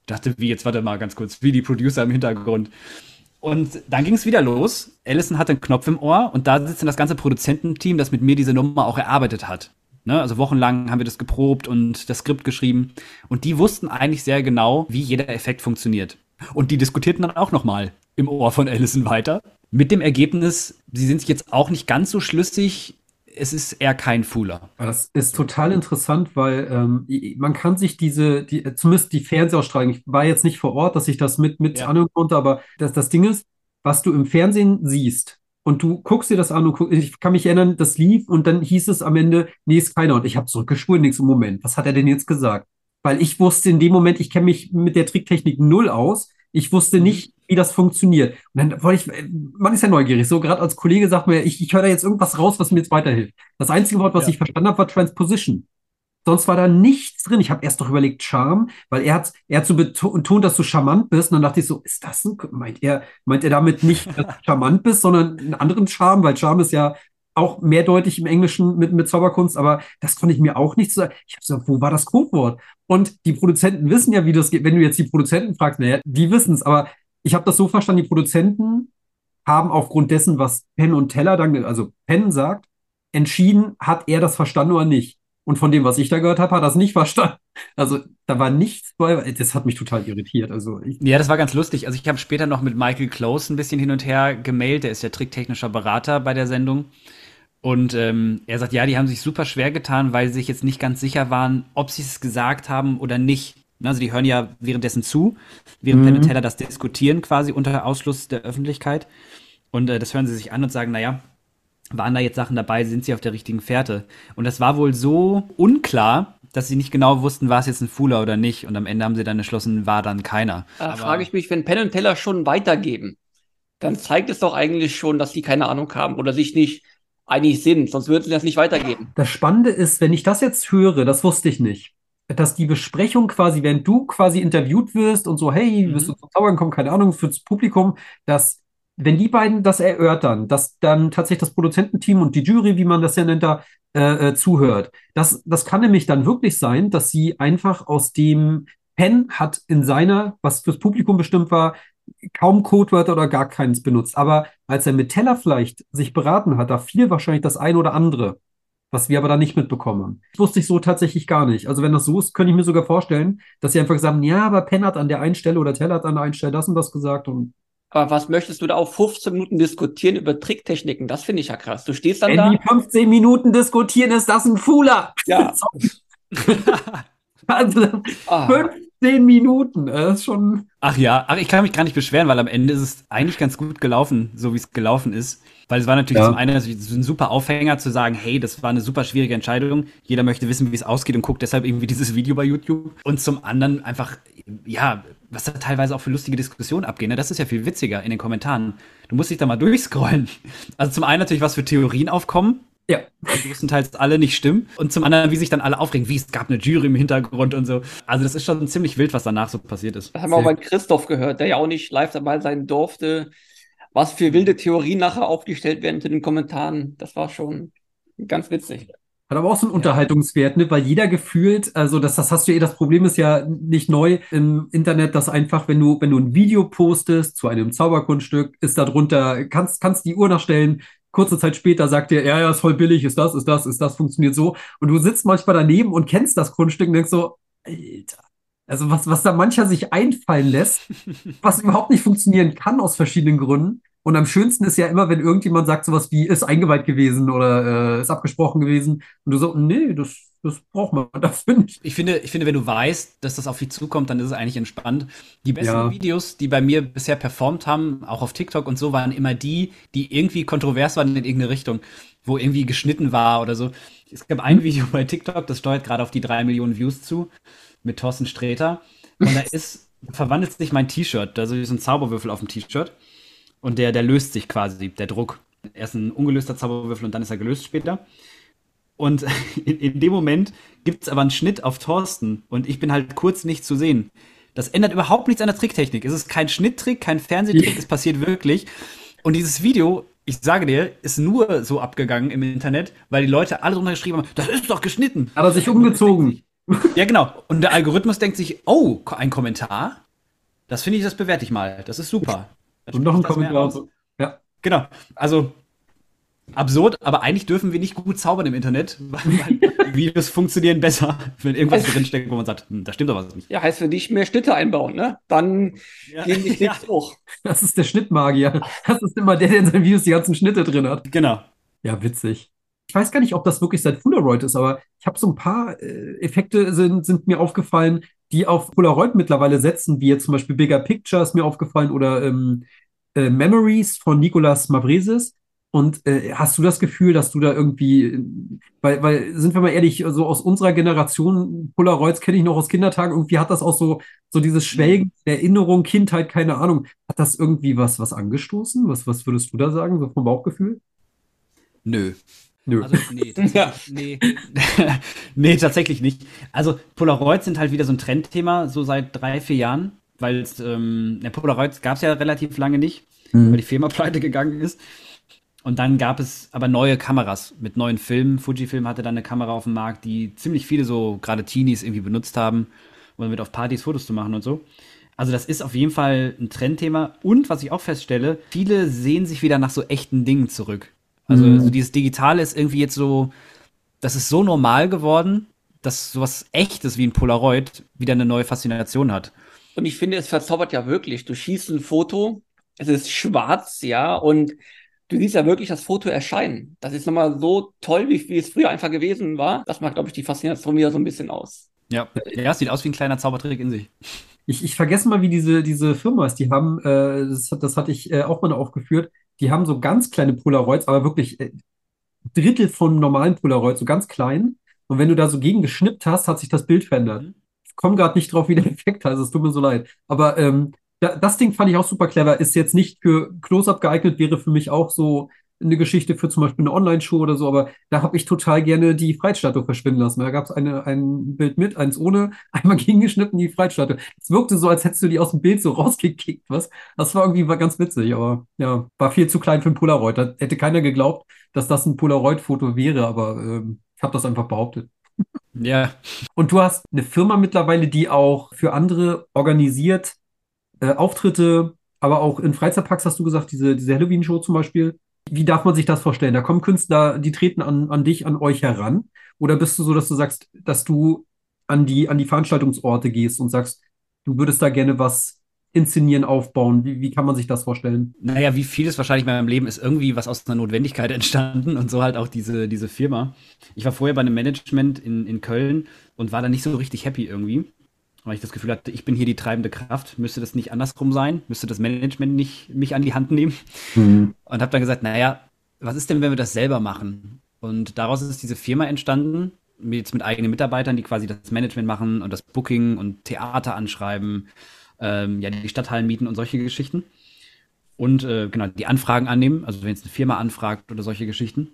Ich dachte, wie jetzt, warte mal ganz kurz, wie die Producer im Hintergrund. Und dann ging es wieder los. Allison hatte einen Knopf im Ohr und da sitzt dann das ganze Produzententeam, das mit mir diese Nummer auch erarbeitet hat. Ne? Also wochenlang haben wir das geprobt und das Skript geschrieben. Und die wussten eigentlich sehr genau, wie jeder Effekt funktioniert. Und die diskutierten dann auch noch mal im Ohr von Allison weiter. Mit dem Ergebnis, sie sind sich jetzt auch nicht ganz so schlüssig. Es ist eher kein Fooler. Aber Das ist total interessant, weil ähm, man kann sich diese, die, äh, zumindest die Fernsehausstrahlung, ich war jetzt nicht vor Ort, dass ich das mit, mit Ja. anhören konnte, aber das, das Ding ist, was du im Fernsehen siehst und du guckst dir das an und guck, ich kann mich erinnern, das lief und dann hieß es am Ende, nee, ist keiner. Und ich habe zurückgespult, nix im Moment. Was hat er denn jetzt gesagt? Weil ich wusste in dem Moment, ich kenne mich mit der Tricktechnik null aus. Ich wusste nicht, wie das funktioniert. Und dann wollte ich, man ist ja neugierig. So gerade als Kollege sagt mir, ich, ich höre da jetzt irgendwas raus, was mir jetzt weiterhilft. Das einzige Wort, was Ja. ich verstanden habe, war Transposition. Sonst war da nichts drin. Ich habe erst doch überlegt, Charme, weil er hat, er hat so betont, dass du charmant bist. Und dann dachte ich so, ist das ein, meint er, meint er damit nicht, dass du charmant bist, sondern einen anderen Charme, weil Charme ist ja auch mehrdeutig im Englischen mit, mit Zauberkunst, aber das konnte ich mir auch nicht so sagen. Ich habe so, wo war das Codewort? Und die Produzenten wissen ja, wie das geht. Wenn du jetzt die Produzenten fragst, naja, die wissen es, aber ich habe das so verstanden, die Produzenten haben aufgrund dessen, was Penn und Teller dann, also Penn sagt, entschieden, hat er das verstanden oder nicht. Und von dem, was ich da gehört habe, hat er es nicht verstanden. Also da war nichts bei, das hat mich total irritiert. Also ich, Ja, das war ganz lustig. Also ich habe später noch mit Michael Close ein bisschen hin und her gemailt. Der ist ja tricktechnischer Berater bei der Sendung. Und ähm, er sagt, ja, die haben sich super schwer getan, weil sie sich jetzt nicht ganz sicher waren, ob sie es gesagt haben oder nicht. Ne, Also die hören ja währenddessen zu, während Mhm. Penn und Teller das diskutieren quasi unter Ausschluss der Öffentlichkeit. Und äh, das hören sie sich an und sagen, naja, waren da jetzt Sachen dabei, sind sie auf der richtigen Fährte? Und das war wohl so unklar, dass sie nicht genau wussten, war es jetzt ein Fooler oder nicht. Und am Ende haben sie dann entschlossen, war dann keiner. Da frage ich mich, wenn Penn und Teller schon weitergeben, dann zeigt es doch eigentlich schon, dass die keine Ahnung haben oder sich nicht einig sind, sonst würden sie das nicht weitergeben. Das Spannende ist, wenn ich das jetzt höre, das wusste ich nicht, dass die Besprechung quasi, wenn du quasi interviewt wirst und so, hey, Mhm. wirst du zum Zaubern kommen, keine Ahnung, fürs Publikum, dass, wenn die beiden das erörtern, dass dann tatsächlich das Produzententeam und die Jury, wie man das ja nennt, da äh, äh, zuhört. Das, das kann nämlich dann wirklich sein, dass sie einfach aus dem Penn hat in seiner, was fürs Publikum bestimmt war, kaum Codewörter oder gar keins benutzt. Aber als er mit Teller vielleicht sich beraten hat, da fiel wahrscheinlich das ein oder andere, was wir aber da nicht mitbekommen haben. Das wusste ich so tatsächlich gar nicht. Also wenn das so ist, könnte ich mir sogar vorstellen, dass sie einfach gesagt haben, ja, aber Penn hat an der einen Stelle oder Teller hat an der einen Stelle das und das gesagt und Aber was möchtest du da auf 15 Minuten diskutieren über Tricktechniken? Das finde ich ja krass. Du stehst dann wenn da. die 15 Minuten diskutieren, ist das ein Fooler. Ja. Also, Ah, zehn Minuten. Das ist schon. Ach ja, ach, ich kann mich gar nicht beschweren, weil am Ende ist es eigentlich ganz gut gelaufen, so wie es gelaufen ist. Weil es war natürlich ja. zum einen also ein super Aufhänger zu sagen, hey, das war eine super schwierige Entscheidung. Jeder möchte wissen, wie es ausgeht und guckt deshalb irgendwie dieses Video bei YouTube. Und zum anderen einfach, ja, was da teilweise auch für lustige Diskussionen abgehen. Ne? Das ist ja viel witziger in den Kommentaren. Du musst dich da mal durchscrollen. Also zum einen natürlich, was für Theorien aufkommen. Ja. Die größtenteils alle nicht stimmen. Und zum anderen, wie sich dann alle aufregen, wie es gab eine Jury im Hintergrund und so. Also das ist schon ziemlich wild, was danach so passiert ist. Das haben wir auch bei Christoph gehört, der ja auch nicht live dabei sein durfte was für wilde Theorien nachher aufgestellt werden zu den Kommentaren. Das war schon ganz witzig. Hat aber auch so einen Unterhaltungswert, ne? weil jeder gefühlt, also das, das hast du eh, das Problem ist ja nicht neu im Internet, dass einfach, wenn du, wenn du ein Video postest zu einem Zauberkunststück, ist darunter, kannst, kannst die Uhr nachstellen, kurze Zeit später sagt dir, ja, ja, ist voll billig, ist das, ist das, ist das, funktioniert so. Und du sitzt manchmal daneben und kennst das Kunststück und denkst so, Alter, also was, was da mancher sich einfallen lässt, was überhaupt nicht funktionieren kann aus verschiedenen Gründen. Und am schönsten ist ja immer, wenn irgendjemand sagt sowas wie, ist eingeweiht gewesen oder äh, ist abgesprochen gewesen. Und du so, nee, das, das braucht man dafür nicht. Ich finde, ich finde, wenn du weißt, dass das auf dich zukommt, dann ist es eigentlich entspannt. Die besten ja. Videos, die bei mir bisher performt haben, auch auf TikTok und so, waren immer die, die irgendwie kontrovers waren in irgendeine Richtung, wo irgendwie geschnitten war oder so. Es gab ein Video bei TikTok, das steuert gerade auf die drei Millionen Views zu, mit Thorsten Sträter. Und da ist, verwandelt sich mein T-Shirt, da ist ein Zauberwürfel auf dem T-Shirt. Und der, der löst sich quasi, der Druck. Erst ein ungelöster Zauberwürfel und dann ist er gelöst später. Und in, in dem Moment gibt es aber einen Schnitt auf Thorsten und ich bin halt kurz nicht zu sehen. Das ändert überhaupt nichts an der Tricktechnik. Es ist kein Schnitttrick, kein Fernsehtrick, es passiert wirklich. Und dieses Video, ich sage dir, ist nur so abgegangen im Internet, weil die Leute alle drunter geschrieben haben, das ist doch geschnitten. Hat er sich umgezogen. Ja, genau. Und der Algorithmus denkt sich, oh, ein Kommentar? Das finde ich, das bewerte ich mal. Das ist super. Und noch ein Kommentar. Ja. Genau. Also absurd, aber eigentlich dürfen wir nicht gut zaubern im Internet, weil, weil Videos funktionieren besser, wenn irgendwas also, drinsteckt, wo man sagt, hm, da stimmt doch was nicht. Ja, heißt für dich mehr Schnitte einbauen, ne? Dann ja. gehen die Klicks ja. hoch. Das ist der Schnittmagier. Das ist immer der, der in seinen Videos die ganzen Schnitte drin hat. Genau. Ja, witzig. Ich weiß gar nicht, ob das wirklich seit Polaroid ist, aber ich habe so ein paar äh, Effekte sind, sind mir aufgefallen, die auf Polaroid mittlerweile setzen, wie jetzt zum Beispiel Bigger Picture ist mir aufgefallen oder ähm, äh, Memories von Nicolas Mavresis. Und äh, hast du das Gefühl, dass du da irgendwie, weil, weil, sind wir mal ehrlich, so aus unserer Generation, Polaroids kenne ich noch aus Kindertagen, irgendwie hat das auch so, so dieses Schwelgen, Erinnerung, Kindheit, keine Ahnung. Hat das irgendwie was, was angestoßen? Was, was würdest du da sagen, so vom Bauchgefühl? Nö. Nö. Also, nee, tatsächlich, nee. nee, tatsächlich nicht. Also, Polaroids sind halt wieder so ein Trendthema, so seit drei, vier Jahren, weil es, ähm, ja, Polaroids gab es ja relativ lange nicht, mhm. weil die Firma pleite gegangen ist. Und dann gab es aber neue Kameras mit neuen Filmen. Fujifilm hatte dann eine Kamera auf dem Markt, die ziemlich viele so gerade Teenies irgendwie benutzt haben, um damit auf Partys Fotos zu machen und so. Also das ist auf jeden Fall ein Trendthema. Und was ich auch feststelle, viele sehen sich wieder nach so echten Dingen zurück. Also mhm. so dieses Digitale ist irgendwie jetzt so, das ist so normal geworden, dass sowas Echtes wie ein Polaroid wieder eine neue Faszination hat. Und ich finde, es verzaubert ja wirklich. Du schießt ein Foto, es ist schwarz, ja, und du siehst ja wirklich das Foto erscheinen. Das ist nochmal so toll, wie, wie es früher einfach gewesen war. Das macht, glaube ich, die Faszination wieder so ein bisschen aus. Ja, ja, sieht aus wie ein kleiner Zaubertrick in sich. Ich, ich vergesse mal, wie diese, diese Firma ist. Die haben, äh, das, das hatte ich äh, auch mal aufgeführt, die haben so ganz kleine Polaroids, aber wirklich äh, Drittel von normalen Polaroids, so ganz klein. Und wenn du da so gegen geschnippt hast, hat sich das Bild verändert. Mhm. Ich komme gerade nicht drauf, wie der Effekt heißt, es tut mir so leid. Aber ähm, das Ding fand ich auch super clever. Ist jetzt nicht für Close-Up geeignet, wäre für mich auch so eine Geschichte für zum Beispiel eine Online-Show oder so, aber da habe ich total gerne die Freistatue verschwinden lassen. Da gab es ein Bild mit, eins ohne, einmal gegengeschnitten, die Freistatue. Es wirkte so, als hättest du die aus dem Bild so rausgekickt, was? Das war irgendwie war ganz witzig, aber ja, war viel zu klein für ein Polaroid. Da hätte keiner geglaubt, dass das ein Polaroid-Foto wäre, aber ähm, ich habe das einfach behauptet. Ja. Und du hast eine Firma mittlerweile, die auch für andere organisiert äh, Auftritte, aber auch in Freizeitparks hast du gesagt, diese, diese Halloween-Show zum Beispiel. Wie darf man sich das vorstellen? Da kommen Künstler, die treten an, an dich, an euch heran? Oder bist du so, dass du sagst, dass du an die, an die Veranstaltungsorte gehst und sagst, du würdest da gerne was inszenieren, aufbauen? Wie, wie kann man sich das vorstellen? Naja, wie vieles wahrscheinlich in meinem Leben ist irgendwie was aus einer Notwendigkeit entstanden und so halt auch diese, diese Firma. Ich war vorher bei einem Management in, in Köln und war da nicht so richtig happy irgendwie. Weil ich das Gefühl hatte, ich bin hier die treibende Kraft. Müsste das nicht andersrum sein? Müsste das Management nicht mich an die Hand nehmen? Mhm. Und habe dann gesagt, naja, was ist denn, wenn wir das selber machen? Und daraus ist diese Firma entstanden, jetzt mit eigenen Mitarbeitern, die quasi das Management machen und das Booking und Theater anschreiben, ähm, ja, die Stadthallen mieten und solche Geschichten. Und äh, genau, die Anfragen annehmen, also wenn jetzt eine Firma anfragt oder solche Geschichten.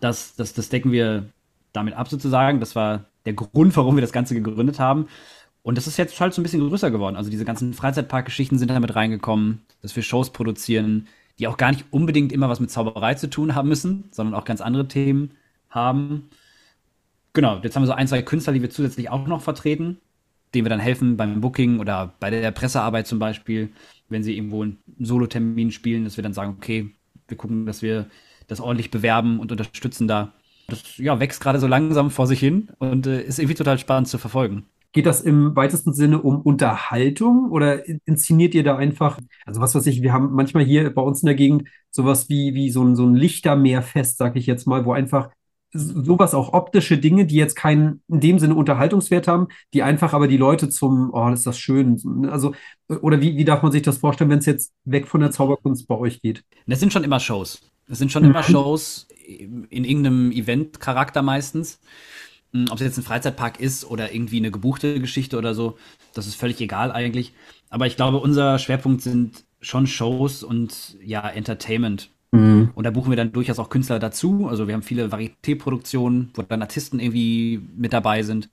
Das, das, das decken wir damit ab sozusagen. Das war der Grund, warum wir das Ganze gegründet haben. Und das ist jetzt halt so ein bisschen größer geworden. Also diese ganzen Freizeitparkgeschichten sind damit reingekommen, dass wir Shows produzieren, die auch gar nicht unbedingt immer was mit Zauberei zu tun haben müssen, sondern auch ganz andere Themen haben. Genau, jetzt haben wir so ein, zwei Künstler, die wir zusätzlich auch noch vertreten, denen wir dann helfen beim Booking oder bei der Pressearbeit zum Beispiel, wenn sie irgendwo einen Solo-Termin spielen, dass wir dann sagen, okay, wir gucken, dass wir das ordentlich bewerben und unterstützen da. Das ja, wächst gerade so langsam vor sich hin und äh, ist irgendwie total spannend zu verfolgen. Geht das im weitesten Sinne um Unterhaltung oder inszeniert ihr da einfach, also was weiß ich, wir haben manchmal hier bei uns in der Gegend sowas wie, wie so ein, so ein Lichtermeerfest, sag ich jetzt mal, wo einfach sowas auch optische Dinge, die jetzt keinen in dem Sinne Unterhaltungswert haben, die einfach aber die Leute zum, oh, ist das schön. Also, oder wie, wie darf man sich das vorstellen, wenn es jetzt weg von der Zauberkunst bei euch geht? Das sind schon immer Shows. Das sind schon mhm. immer Shows in irgendeinem Event-Charakter meistens. Hm, ob es jetzt ein Freizeitpark ist oder irgendwie eine gebuchte Geschichte oder so, das ist völlig egal eigentlich. Aber ich glaube, unser Schwerpunkt sind schon Shows und ja, Entertainment. Mhm. Und da buchen wir dann durchaus auch Künstler dazu. Also wir haben viele Varieté-Produktionen, wo dann Artisten irgendwie mit dabei sind.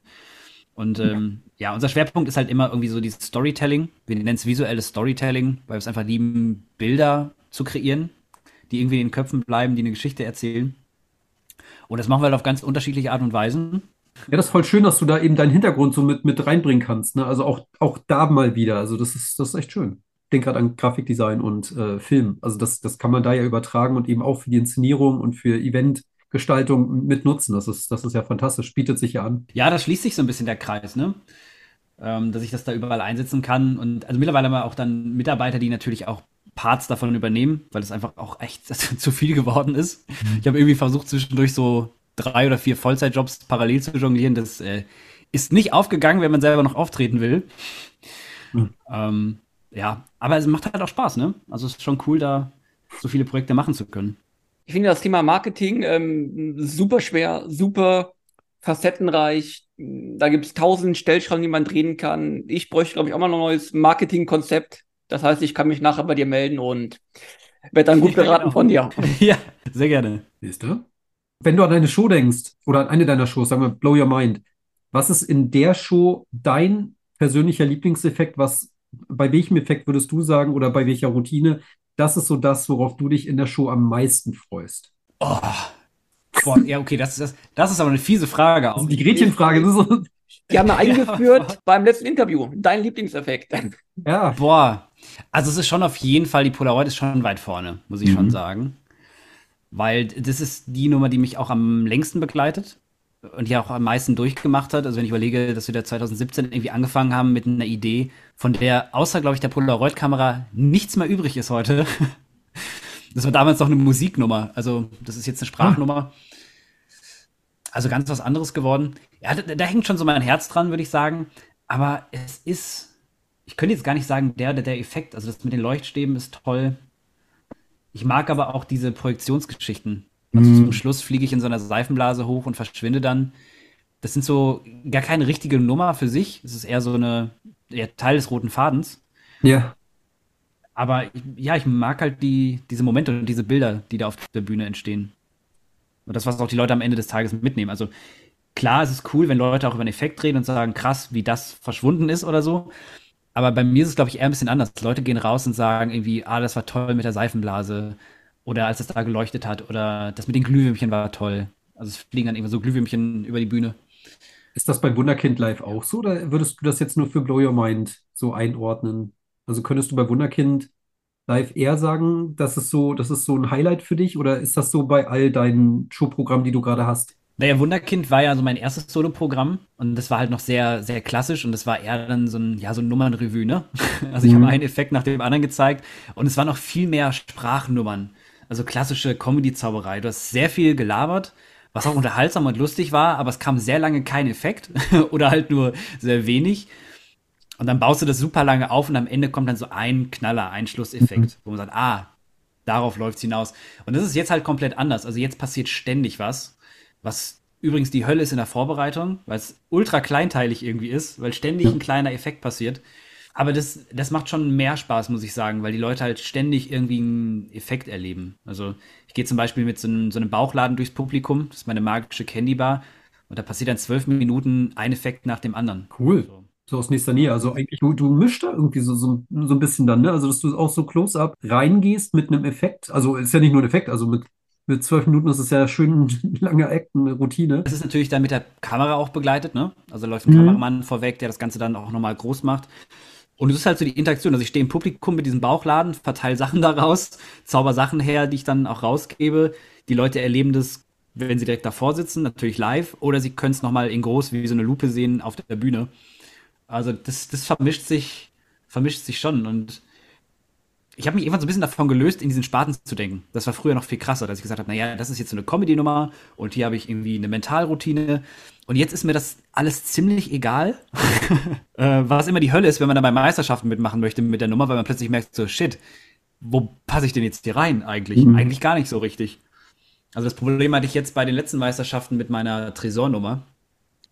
Und ähm, ja, unser Schwerpunkt ist halt immer irgendwie so dieses Storytelling. Wir nennen es visuelles Storytelling, weil wir es einfach lieben, Bilder zu kreieren, die irgendwie in den Köpfen bleiben, die eine Geschichte erzählen. Und das machen wir halt auf ganz unterschiedliche Art und Weisen. Ja, das ist voll schön, dass du da eben deinen Hintergrund so mit, mit reinbringen kannst. Ne? Also auch, auch da mal wieder. Also das ist, das ist echt schön. Ich denke gerade an Grafikdesign und äh, Film. Also das, das kann man da ja übertragen und eben auch für die Inszenierung und für Eventgestaltung mit nutzen. Das ist, das ist ja fantastisch, bietet sich ja an. Ja, da schließt sich so ein bisschen der Kreis, ne? Ähm, dass ich das da überall einsetzen kann. Und also mittlerweile haben wir auch dann Mitarbeiter, die natürlich auch Parts davon übernehmen, weil es einfach auch echt zu viel geworden ist. Mhm. Ich habe irgendwie versucht, zwischendurch so drei oder vier Vollzeitjobs parallel zu jonglieren. Das äh, ist nicht aufgegangen, wenn man selber noch auftreten will. Mhm. Ähm, ja, aber es macht halt auch Spaß, ne? Also es ist schon cool, da so viele Projekte machen zu können. Ich finde das Thema Marketing ähm, super schwer, super facettenreich. Da gibt es tausend Stellschrauben, die man drehen kann. Ich bräuchte, glaube ich, auch mal ein neues Marketingkonzept das heißt, ich kann mich nachher bei dir melden und werde dann gut beraten genau. von dir. Ja, sehr gerne. Siehst du? Wenn du an eine Show denkst oder an eine deiner Shows, sagen wir Blow Your Mind, was ist in der Show dein persönlicher Lieblingseffekt? Was, bei welchem Effekt würdest du sagen oder bei welcher Routine? Das ist so das, worauf du dich in der Show am meisten freust. Oh. Boah, ja, okay, das ist, das, das ist aber eine fiese Frage. Auch. Die Gretchenfrage. Das ist so die haben wir eingeführt ja. beim letzten Interview. Dein Lieblingseffekt. Ja. Boah. Also es ist schon auf jeden Fall, die Polaroid ist schon weit vorne, muss ich mhm. schon sagen. Weil das ist die Nummer, die mich auch am längsten begleitet und die auch am meisten durchgemacht hat. Also wenn ich überlege, dass wir da 2017 irgendwie angefangen haben mit einer Idee, von der außer, glaube ich, der Polaroid-Kamera nichts mehr übrig ist heute. Das war damals noch eine Musiknummer. Also das ist jetzt eine Sprachnummer. Also ganz was anderes geworden. Ja, da, da hängt schon so mein Herz dran, würde ich sagen. Aber es ist ich könnte jetzt gar nicht sagen, der, der, der Effekt, also das mit den Leuchtstäben ist toll. Ich mag aber auch diese Projektionsgeschichten. Also mm. zum Schluss fliege ich in so einer Seifenblase hoch und verschwinde dann. Das sind so gar keine richtige Nummer für sich. Es ist eher so eine eher Teil des roten Fadens. Ja. Aber ja, ich mag halt die, diese Momente und diese Bilder, die da auf der Bühne entstehen. Und das, was auch die Leute am Ende des Tages mitnehmen. Also klar, es ist cool, wenn Leute auch über einen Effekt reden und sagen, krass, wie das verschwunden ist oder so. Aber bei mir ist es, glaube ich, eher ein bisschen anders. Leute gehen raus und sagen irgendwie, ah, das war toll mit der Seifenblase. Oder als es da geleuchtet hat. Oder das mit den Glühwürmchen war toll. Also es fliegen dann irgendwie so Glühwürmchen über die Bühne. Ist das bei Wunderkind Live auch so? Oder würdest du das jetzt nur für Blow Your Mind so einordnen? Also könntest du bei Wunderkind Live eher sagen, das ist so, das ist so ein Highlight für dich? Oder ist das so bei all deinen Showprogrammen, die du gerade hast? Naja, Wunderkind war ja so mein erstes Soloprogramm und das war halt noch sehr, sehr klassisch und das war eher dann so ein, ja, so ein Nummernrevue, ne? Also ich mhm. habe einen Effekt nach dem anderen gezeigt und es waren noch viel mehr Sprachnummern. Also klassische Comedy-Zauberei. Du hast sehr viel gelabert, was auch unterhaltsam und lustig war, aber es kam sehr lange kein Effekt oder halt nur sehr wenig. Und dann baust du das super lange auf und am Ende kommt dann so ein Knaller, ein Schlusseffekt, mhm. wo man sagt, ah, darauf läuft es hinaus. Und das ist jetzt halt komplett anders. Also jetzt passiert ständig was, was übrigens die Hölle ist in der Vorbereitung, weil es ultra kleinteilig irgendwie ist, weil ständig ein kleiner Effekt passiert. Aber das, das macht schon mehr Spaß, muss ich sagen, weil die Leute halt ständig irgendwie einen Effekt erleben. Also ich gehe zum Beispiel mit so einem, so einem Bauchladen durchs Publikum, das ist meine magische Candybar, und da passiert dann zwölf Minuten ein Effekt nach dem anderen. Cool. So. So aus nächster Nähe. Also eigentlich, du, du mischst da irgendwie so, so, so ein bisschen dann, ne? Also, dass du auch so close-up reingehst mit einem Effekt. Also, ist ja nicht nur ein Effekt, also mit, mit zwölf Minuten ist es ja schön lange Act, eine Routine. Das ist natürlich dann mit der Kamera auch begleitet, ne? Also läuft ein mhm. Kameramann vorweg, der das Ganze dann auch nochmal groß macht. Und es ist halt so die Interaktion. Also ich stehe im Publikum mit diesem Bauchladen, verteile Sachen daraus, zauber Sachen her, die ich dann auch rausgebe. Die Leute erleben das, wenn sie direkt davor sitzen, natürlich live, oder sie können es nochmal in groß wie so eine Lupe sehen auf der Bühne. Also das, das vermischt sich, vermischt sich schon. Und ich habe mich irgendwann so ein bisschen davon gelöst, in diesen Sparten zu denken. Das war früher noch viel krasser, dass ich gesagt habe, naja, das ist jetzt so eine Comedy-Nummer und hier habe ich irgendwie eine Mentalroutine. Und jetzt ist mir das alles ziemlich egal, äh, was immer die Hölle ist, wenn man dann bei Meisterschaften mitmachen möchte mit der Nummer, weil man plötzlich merkt, so shit, wo passe ich denn jetzt hier rein eigentlich? Mhm. Eigentlich gar nicht so richtig. Also das Problem hatte ich jetzt bei den letzten Meisterschaften mit meiner Tresornummer.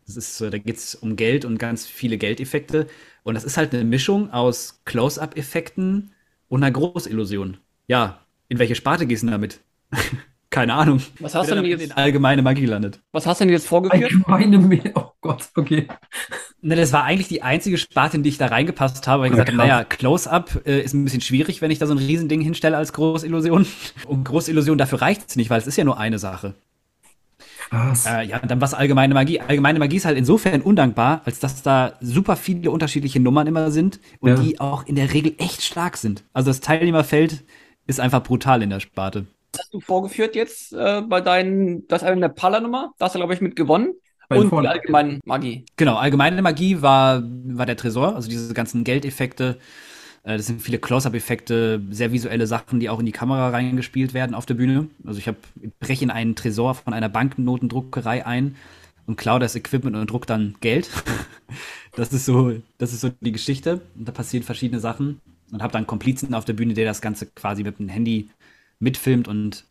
Das ist, da geht es um Geld und ganz viele Geldeffekte. Und das ist halt eine Mischung aus Close-Up-Effekten und einer Großillusion. Ja, in welche Sparte gehst du damit? Keine Ahnung. Was hast du denn jetzt? In allgemeine Magie landet. Was hast du denn jetzt vorgeführt? Allgemeine Magie. Oh Gott, okay. Ne, das war eigentlich die einzige Sparte, in die ich da reingepasst habe, weil ich gesagt habe, naja, Close-Up äh, ist ein bisschen schwierig, wenn ich da so ein Riesending hinstelle als Großillusion. Und Großillusion, dafür reicht es nicht, weil es ist ja nur eine Sache. Krass. Äh, ja, dann was allgemeine Magie. Allgemeine Magie ist halt insofern undankbar, als dass da super viele unterschiedliche Nummern immer sind und ja. die auch in der Regel echt stark sind. Also das Teilnehmerfeld ist einfach brutal in der Sparte. Was hast du vorgeführt jetzt äh, bei deinen, das ist eine Palla-Nummer, da hast du, glaube ich, mit gewonnen. und die allgemeine Magie. Genau, allgemeine Magie war, war der Tresor, also diese ganzen Geldeffekte, das sind viele Close-Up-Effekte, sehr visuelle Sachen, die auch in die Kamera reingespielt werden auf der Bühne. Also ich, breche in einen Tresor von einer Banknotendruckerei ein und klaue das Equipment und druck dann Geld. das ist so, das ist so die Geschichte. Und da passieren verschiedene Sachen und habe dann Komplizen auf der Bühne, der das Ganze quasi mit dem Handy mitfilmt und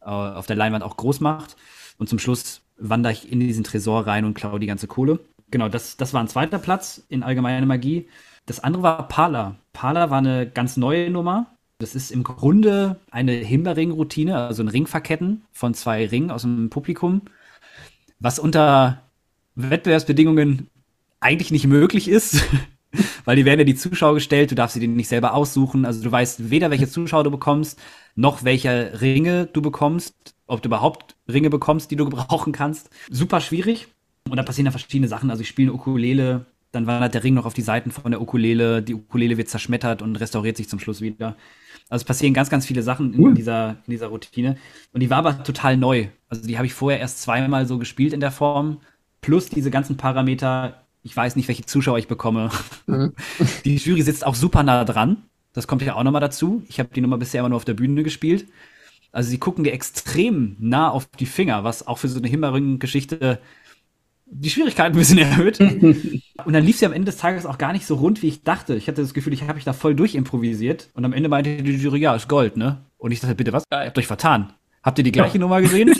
äh, auf der Leinwand auch groß macht. Und zum Schluss wandere ich in diesen Tresor rein und klaue die ganze Kohle. Genau, das, das war ein zweiter Platz in allgemeiner Magie. Das andere war Parler. Parler war eine ganz neue Nummer. Das ist im Grunde eine Himbeerring-Routine, also ein Ringverketten von zwei Ringen aus dem Publikum, was unter Wettbewerbsbedingungen eigentlich nicht möglich ist, weil die werden ja die Zuschauer gestellt, du darfst sie dir nicht selber aussuchen, also du weißt weder, welche Zuschauer du bekommst, noch welche Ringe du bekommst, ob du überhaupt Ringe bekommst, die du gebrauchen kannst. Super schwierig. Und da passieren ja verschiedene Sachen. Also ich spiele Ukulele, dann wandert der Ring noch auf die Seiten von der Ukulele, die Ukulele wird zerschmettert und restauriert sich zum Schluss wieder. Also es passieren ganz, ganz viele Sachen in, dieser, in dieser Routine. Und die war aber total neu. Also die habe ich vorher erst zweimal so gespielt in der Form. Plus diese ganzen Parameter. Ich weiß nicht, welche Zuschauer ich bekomme. Mhm. Die Jury sitzt auch super nah dran. Das kommt ja auch nochmal dazu. Ich habe die Nummer bisher immer nur auf der Bühne gespielt. Also sie gucken dir extrem nah auf die Finger, was auch für so eine Himmelring-Geschichte die Schwierigkeiten ein bisschen erhöht. und dann lief sie am Ende des Tages auch gar nicht so rund, wie ich dachte. Ich hatte das Gefühl, ich habe mich da voll durchimprovisiert. Und am Ende meinte die Jury, ja, ist Gold, ne? Und ich dachte, bitte was? Ihr habt euch vertan. Habt ihr die gleiche ja. Nummer gesehen?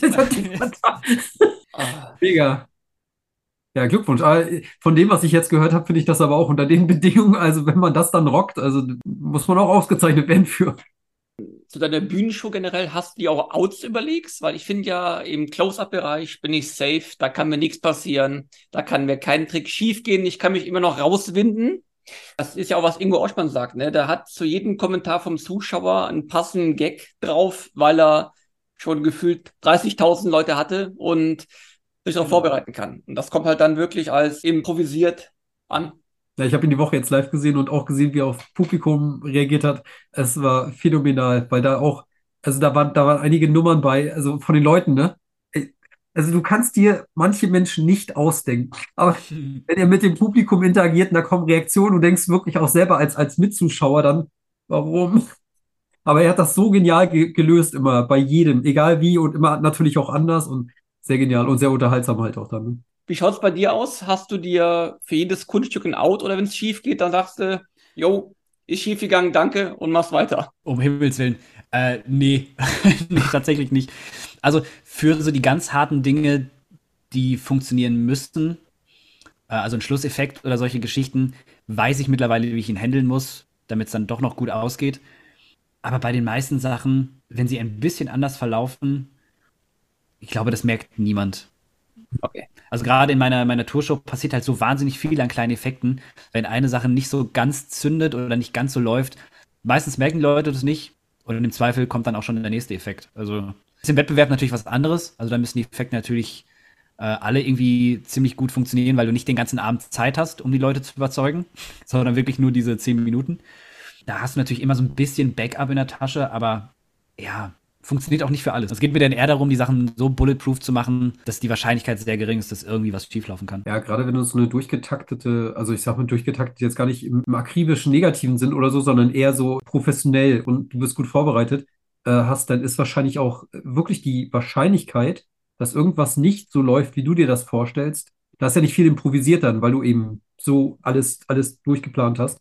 Mega. Ja, Glückwunsch. Ah, von dem, was ich jetzt gehört habe, finde ich das aber auch unter den Bedingungen, also wenn man das dann rockt, also muss man auch ausgezeichnet werden für zu deiner Bühnenshow generell, hast du dir auch Outs überlegst? Weil ich finde ja, im Close-Up-Bereich bin ich safe, da kann mir nichts passieren, da kann mir kein Trick schiefgehen, ich kann mich immer noch rauswinden. Das ist ja auch, was Ingo Oschmann sagt, ne? Der hat zu jedem Kommentar vom Zuschauer einen passenden Gag drauf, weil er schon gefühlt 30.000 Leute hatte und sich darauf genau. vorbereiten kann. Und das kommt halt dann wirklich als improvisiert an. Ja, ich habe ihn die Woche jetzt live gesehen und auch gesehen, wie er auf Publikum reagiert hat. Es war phänomenal, weil da auch, also da waren, da waren einige Nummern bei, also von den Leuten, ne? Also du kannst dir manche Menschen nicht ausdenken. Aber wenn er mit dem Publikum interagiert und da kommen Reaktionen, du denkst wirklich auch selber als, als Mitzuschauer dann, warum? Aber er hat das so genial ge gelöst immer, bei jedem, egal wie und immer natürlich auch anders und sehr genial und sehr unterhaltsam halt auch dann. Wie schaut es bei dir aus? Hast du dir für jedes Kunststück ein Out oder wenn es schief geht, dann sagst du, yo, ist schief gegangen, danke und machst weiter? Um Himmels Willen. Äh, nee, nee, tatsächlich nicht. Also für so die ganz harten Dinge, die funktionieren müssten, äh, also ein Schlusseffekt oder solche Geschichten, weiß ich mittlerweile, wie ich ihn handeln muss, damit es dann doch noch gut ausgeht. Aber bei den meisten Sachen, wenn sie ein bisschen anders verlaufen, ich glaube, das merkt niemand. Okay. Also gerade in meiner, meiner Tourshow passiert halt so wahnsinnig viel an kleinen Effekten. Wenn eine Sache nicht so ganz zündet oder nicht ganz so läuft, meistens merken Leute das nicht. Und im Zweifel kommt dann auch schon der nächste Effekt. Also ist im Wettbewerb natürlich was anderes. Also da müssen die Effekte natürlich äh, alle irgendwie ziemlich gut funktionieren, weil du nicht den ganzen Abend Zeit hast, um die Leute zu überzeugen, sondern wirklich nur diese zehn Minuten. Da hast du natürlich immer so ein bisschen Backup in der Tasche, aber ja, funktioniert auch nicht für alles. Es geht mir dann eher darum, die Sachen so bulletproof zu machen, dass die Wahrscheinlichkeit sehr gering ist, dass irgendwie was schieflaufen kann. Ja, gerade wenn du so eine durchgetaktete, also ich sag mal durchgetaktet jetzt gar nicht im, im akribischen negativen Sinn oder so, sondern eher so professionell und du bist gut vorbereitet äh, hast, dann ist wahrscheinlich auch wirklich die Wahrscheinlichkeit, dass irgendwas nicht so läuft, wie du dir das vorstellst. Da ist ja nicht viel improvisiert dann, weil du eben so alles, alles durchgeplant hast.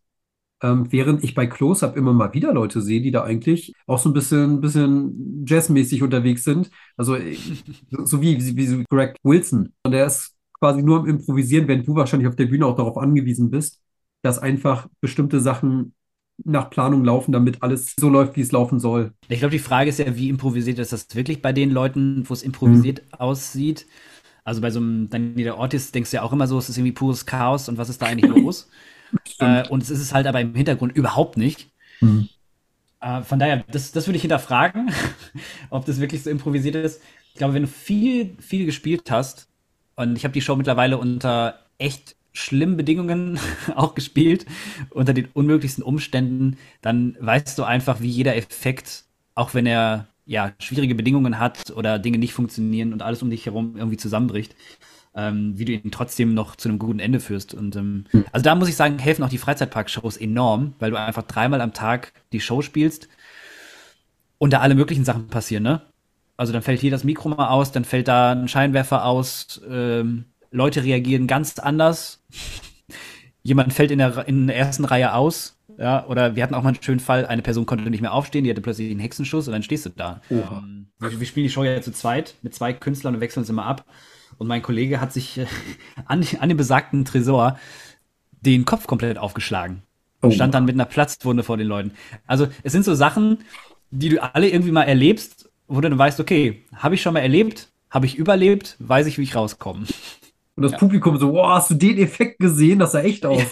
Ähm, während ich bei Close-Up immer mal wieder Leute sehe, die da eigentlich auch so ein bisschen, bisschen jazzmäßig unterwegs sind. Also äh, so wie, wie, wie Greg Wilson. Und der ist quasi nur am Improvisieren, während du wahrscheinlich auf der Bühne auch darauf angewiesen bist, dass einfach bestimmte Sachen nach Planung laufen, damit alles so läuft, wie es laufen soll. Ich glaube, die Frage ist ja, wie improvisiert ist das wirklich bei den Leuten, wo es improvisiert mhm. aussieht? Also bei so einem Daniel Ortiz denkst du ja auch immer so, es ist irgendwie pures Chaos und was ist da eigentlich los? Äh, und es ist es halt aber im Hintergrund überhaupt nicht. Mhm. Äh, von daher, das, das würde ich hinterfragen, ob das wirklich so improvisiert ist. Ich glaube, wenn du viel, viel gespielt hast, und ich habe die Show mittlerweile unter echt schlimmen Bedingungen auch gespielt, unter den unmöglichsten Umständen, dann weißt du einfach, wie jeder Effekt, auch wenn er ja schwierige Bedingungen hat oder Dinge nicht funktionieren und alles um dich herum irgendwie zusammenbricht, ähm, wie du ihn trotzdem noch zu einem guten Ende führst. Und ähm, hm. also da muss ich sagen, helfen auch die Freizeitpark-Shows enorm, weil du einfach dreimal am Tag die Show spielst und da alle möglichen Sachen passieren, ne? Also dann fällt hier das Mikro mal aus, dann fällt da ein Scheinwerfer aus, ähm, Leute reagieren ganz anders. Jemand fällt in der, in der ersten Reihe aus, ja, oder wir hatten auch mal einen schönen Fall, eine Person konnte nicht mehr aufstehen, die hatte plötzlich einen Hexenschuss und dann stehst du da. Ähm, wir, wir, spielen die Show ja zu zweit mit zwei Künstlern und wechseln uns immer ab. Und mein Kollege hat sich äh, an, an dem besagten Tresor den Kopf komplett aufgeschlagen. Und oh. stand dann mit einer Platzwunde vor den Leuten. Also es sind so Sachen, die du alle irgendwie mal erlebst, wo du dann weißt, okay, habe ich schon mal erlebt, habe ich überlebt, weiß ich, wie ich rauskomme. Und das ja. Publikum so, wow, hast du den Effekt gesehen? Das sah echt aus.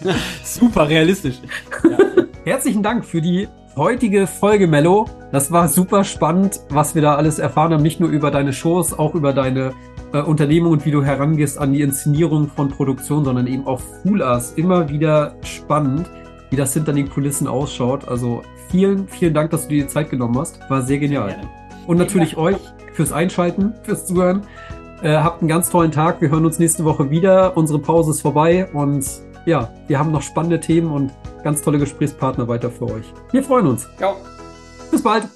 Ja, super realistisch. Ja. Herzlichen Dank für die heutige Folge, Mello. Das war super spannend, was wir da alles erfahren haben. Nicht nur über deine Shows, auch über deine äh, Unternehmung und wie du herangehst an die Inszenierung von Produktion, sondern eben auch Full Us. Immer wieder spannend, wie das hinter den Kulissen ausschaut. Also vielen, vielen Dank, dass du dir die Zeit genommen hast. War sehr genial. Und natürlich euch fürs Einschalten, fürs Zuhören. Äh, habt einen ganz tollen Tag. Wir hören uns nächste Woche wieder. Unsere Pause ist vorbei und ja, wir haben noch spannende Themen und ganz tolle Gesprächspartner weiter für euch. Wir freuen uns. Ciao. Bis bald.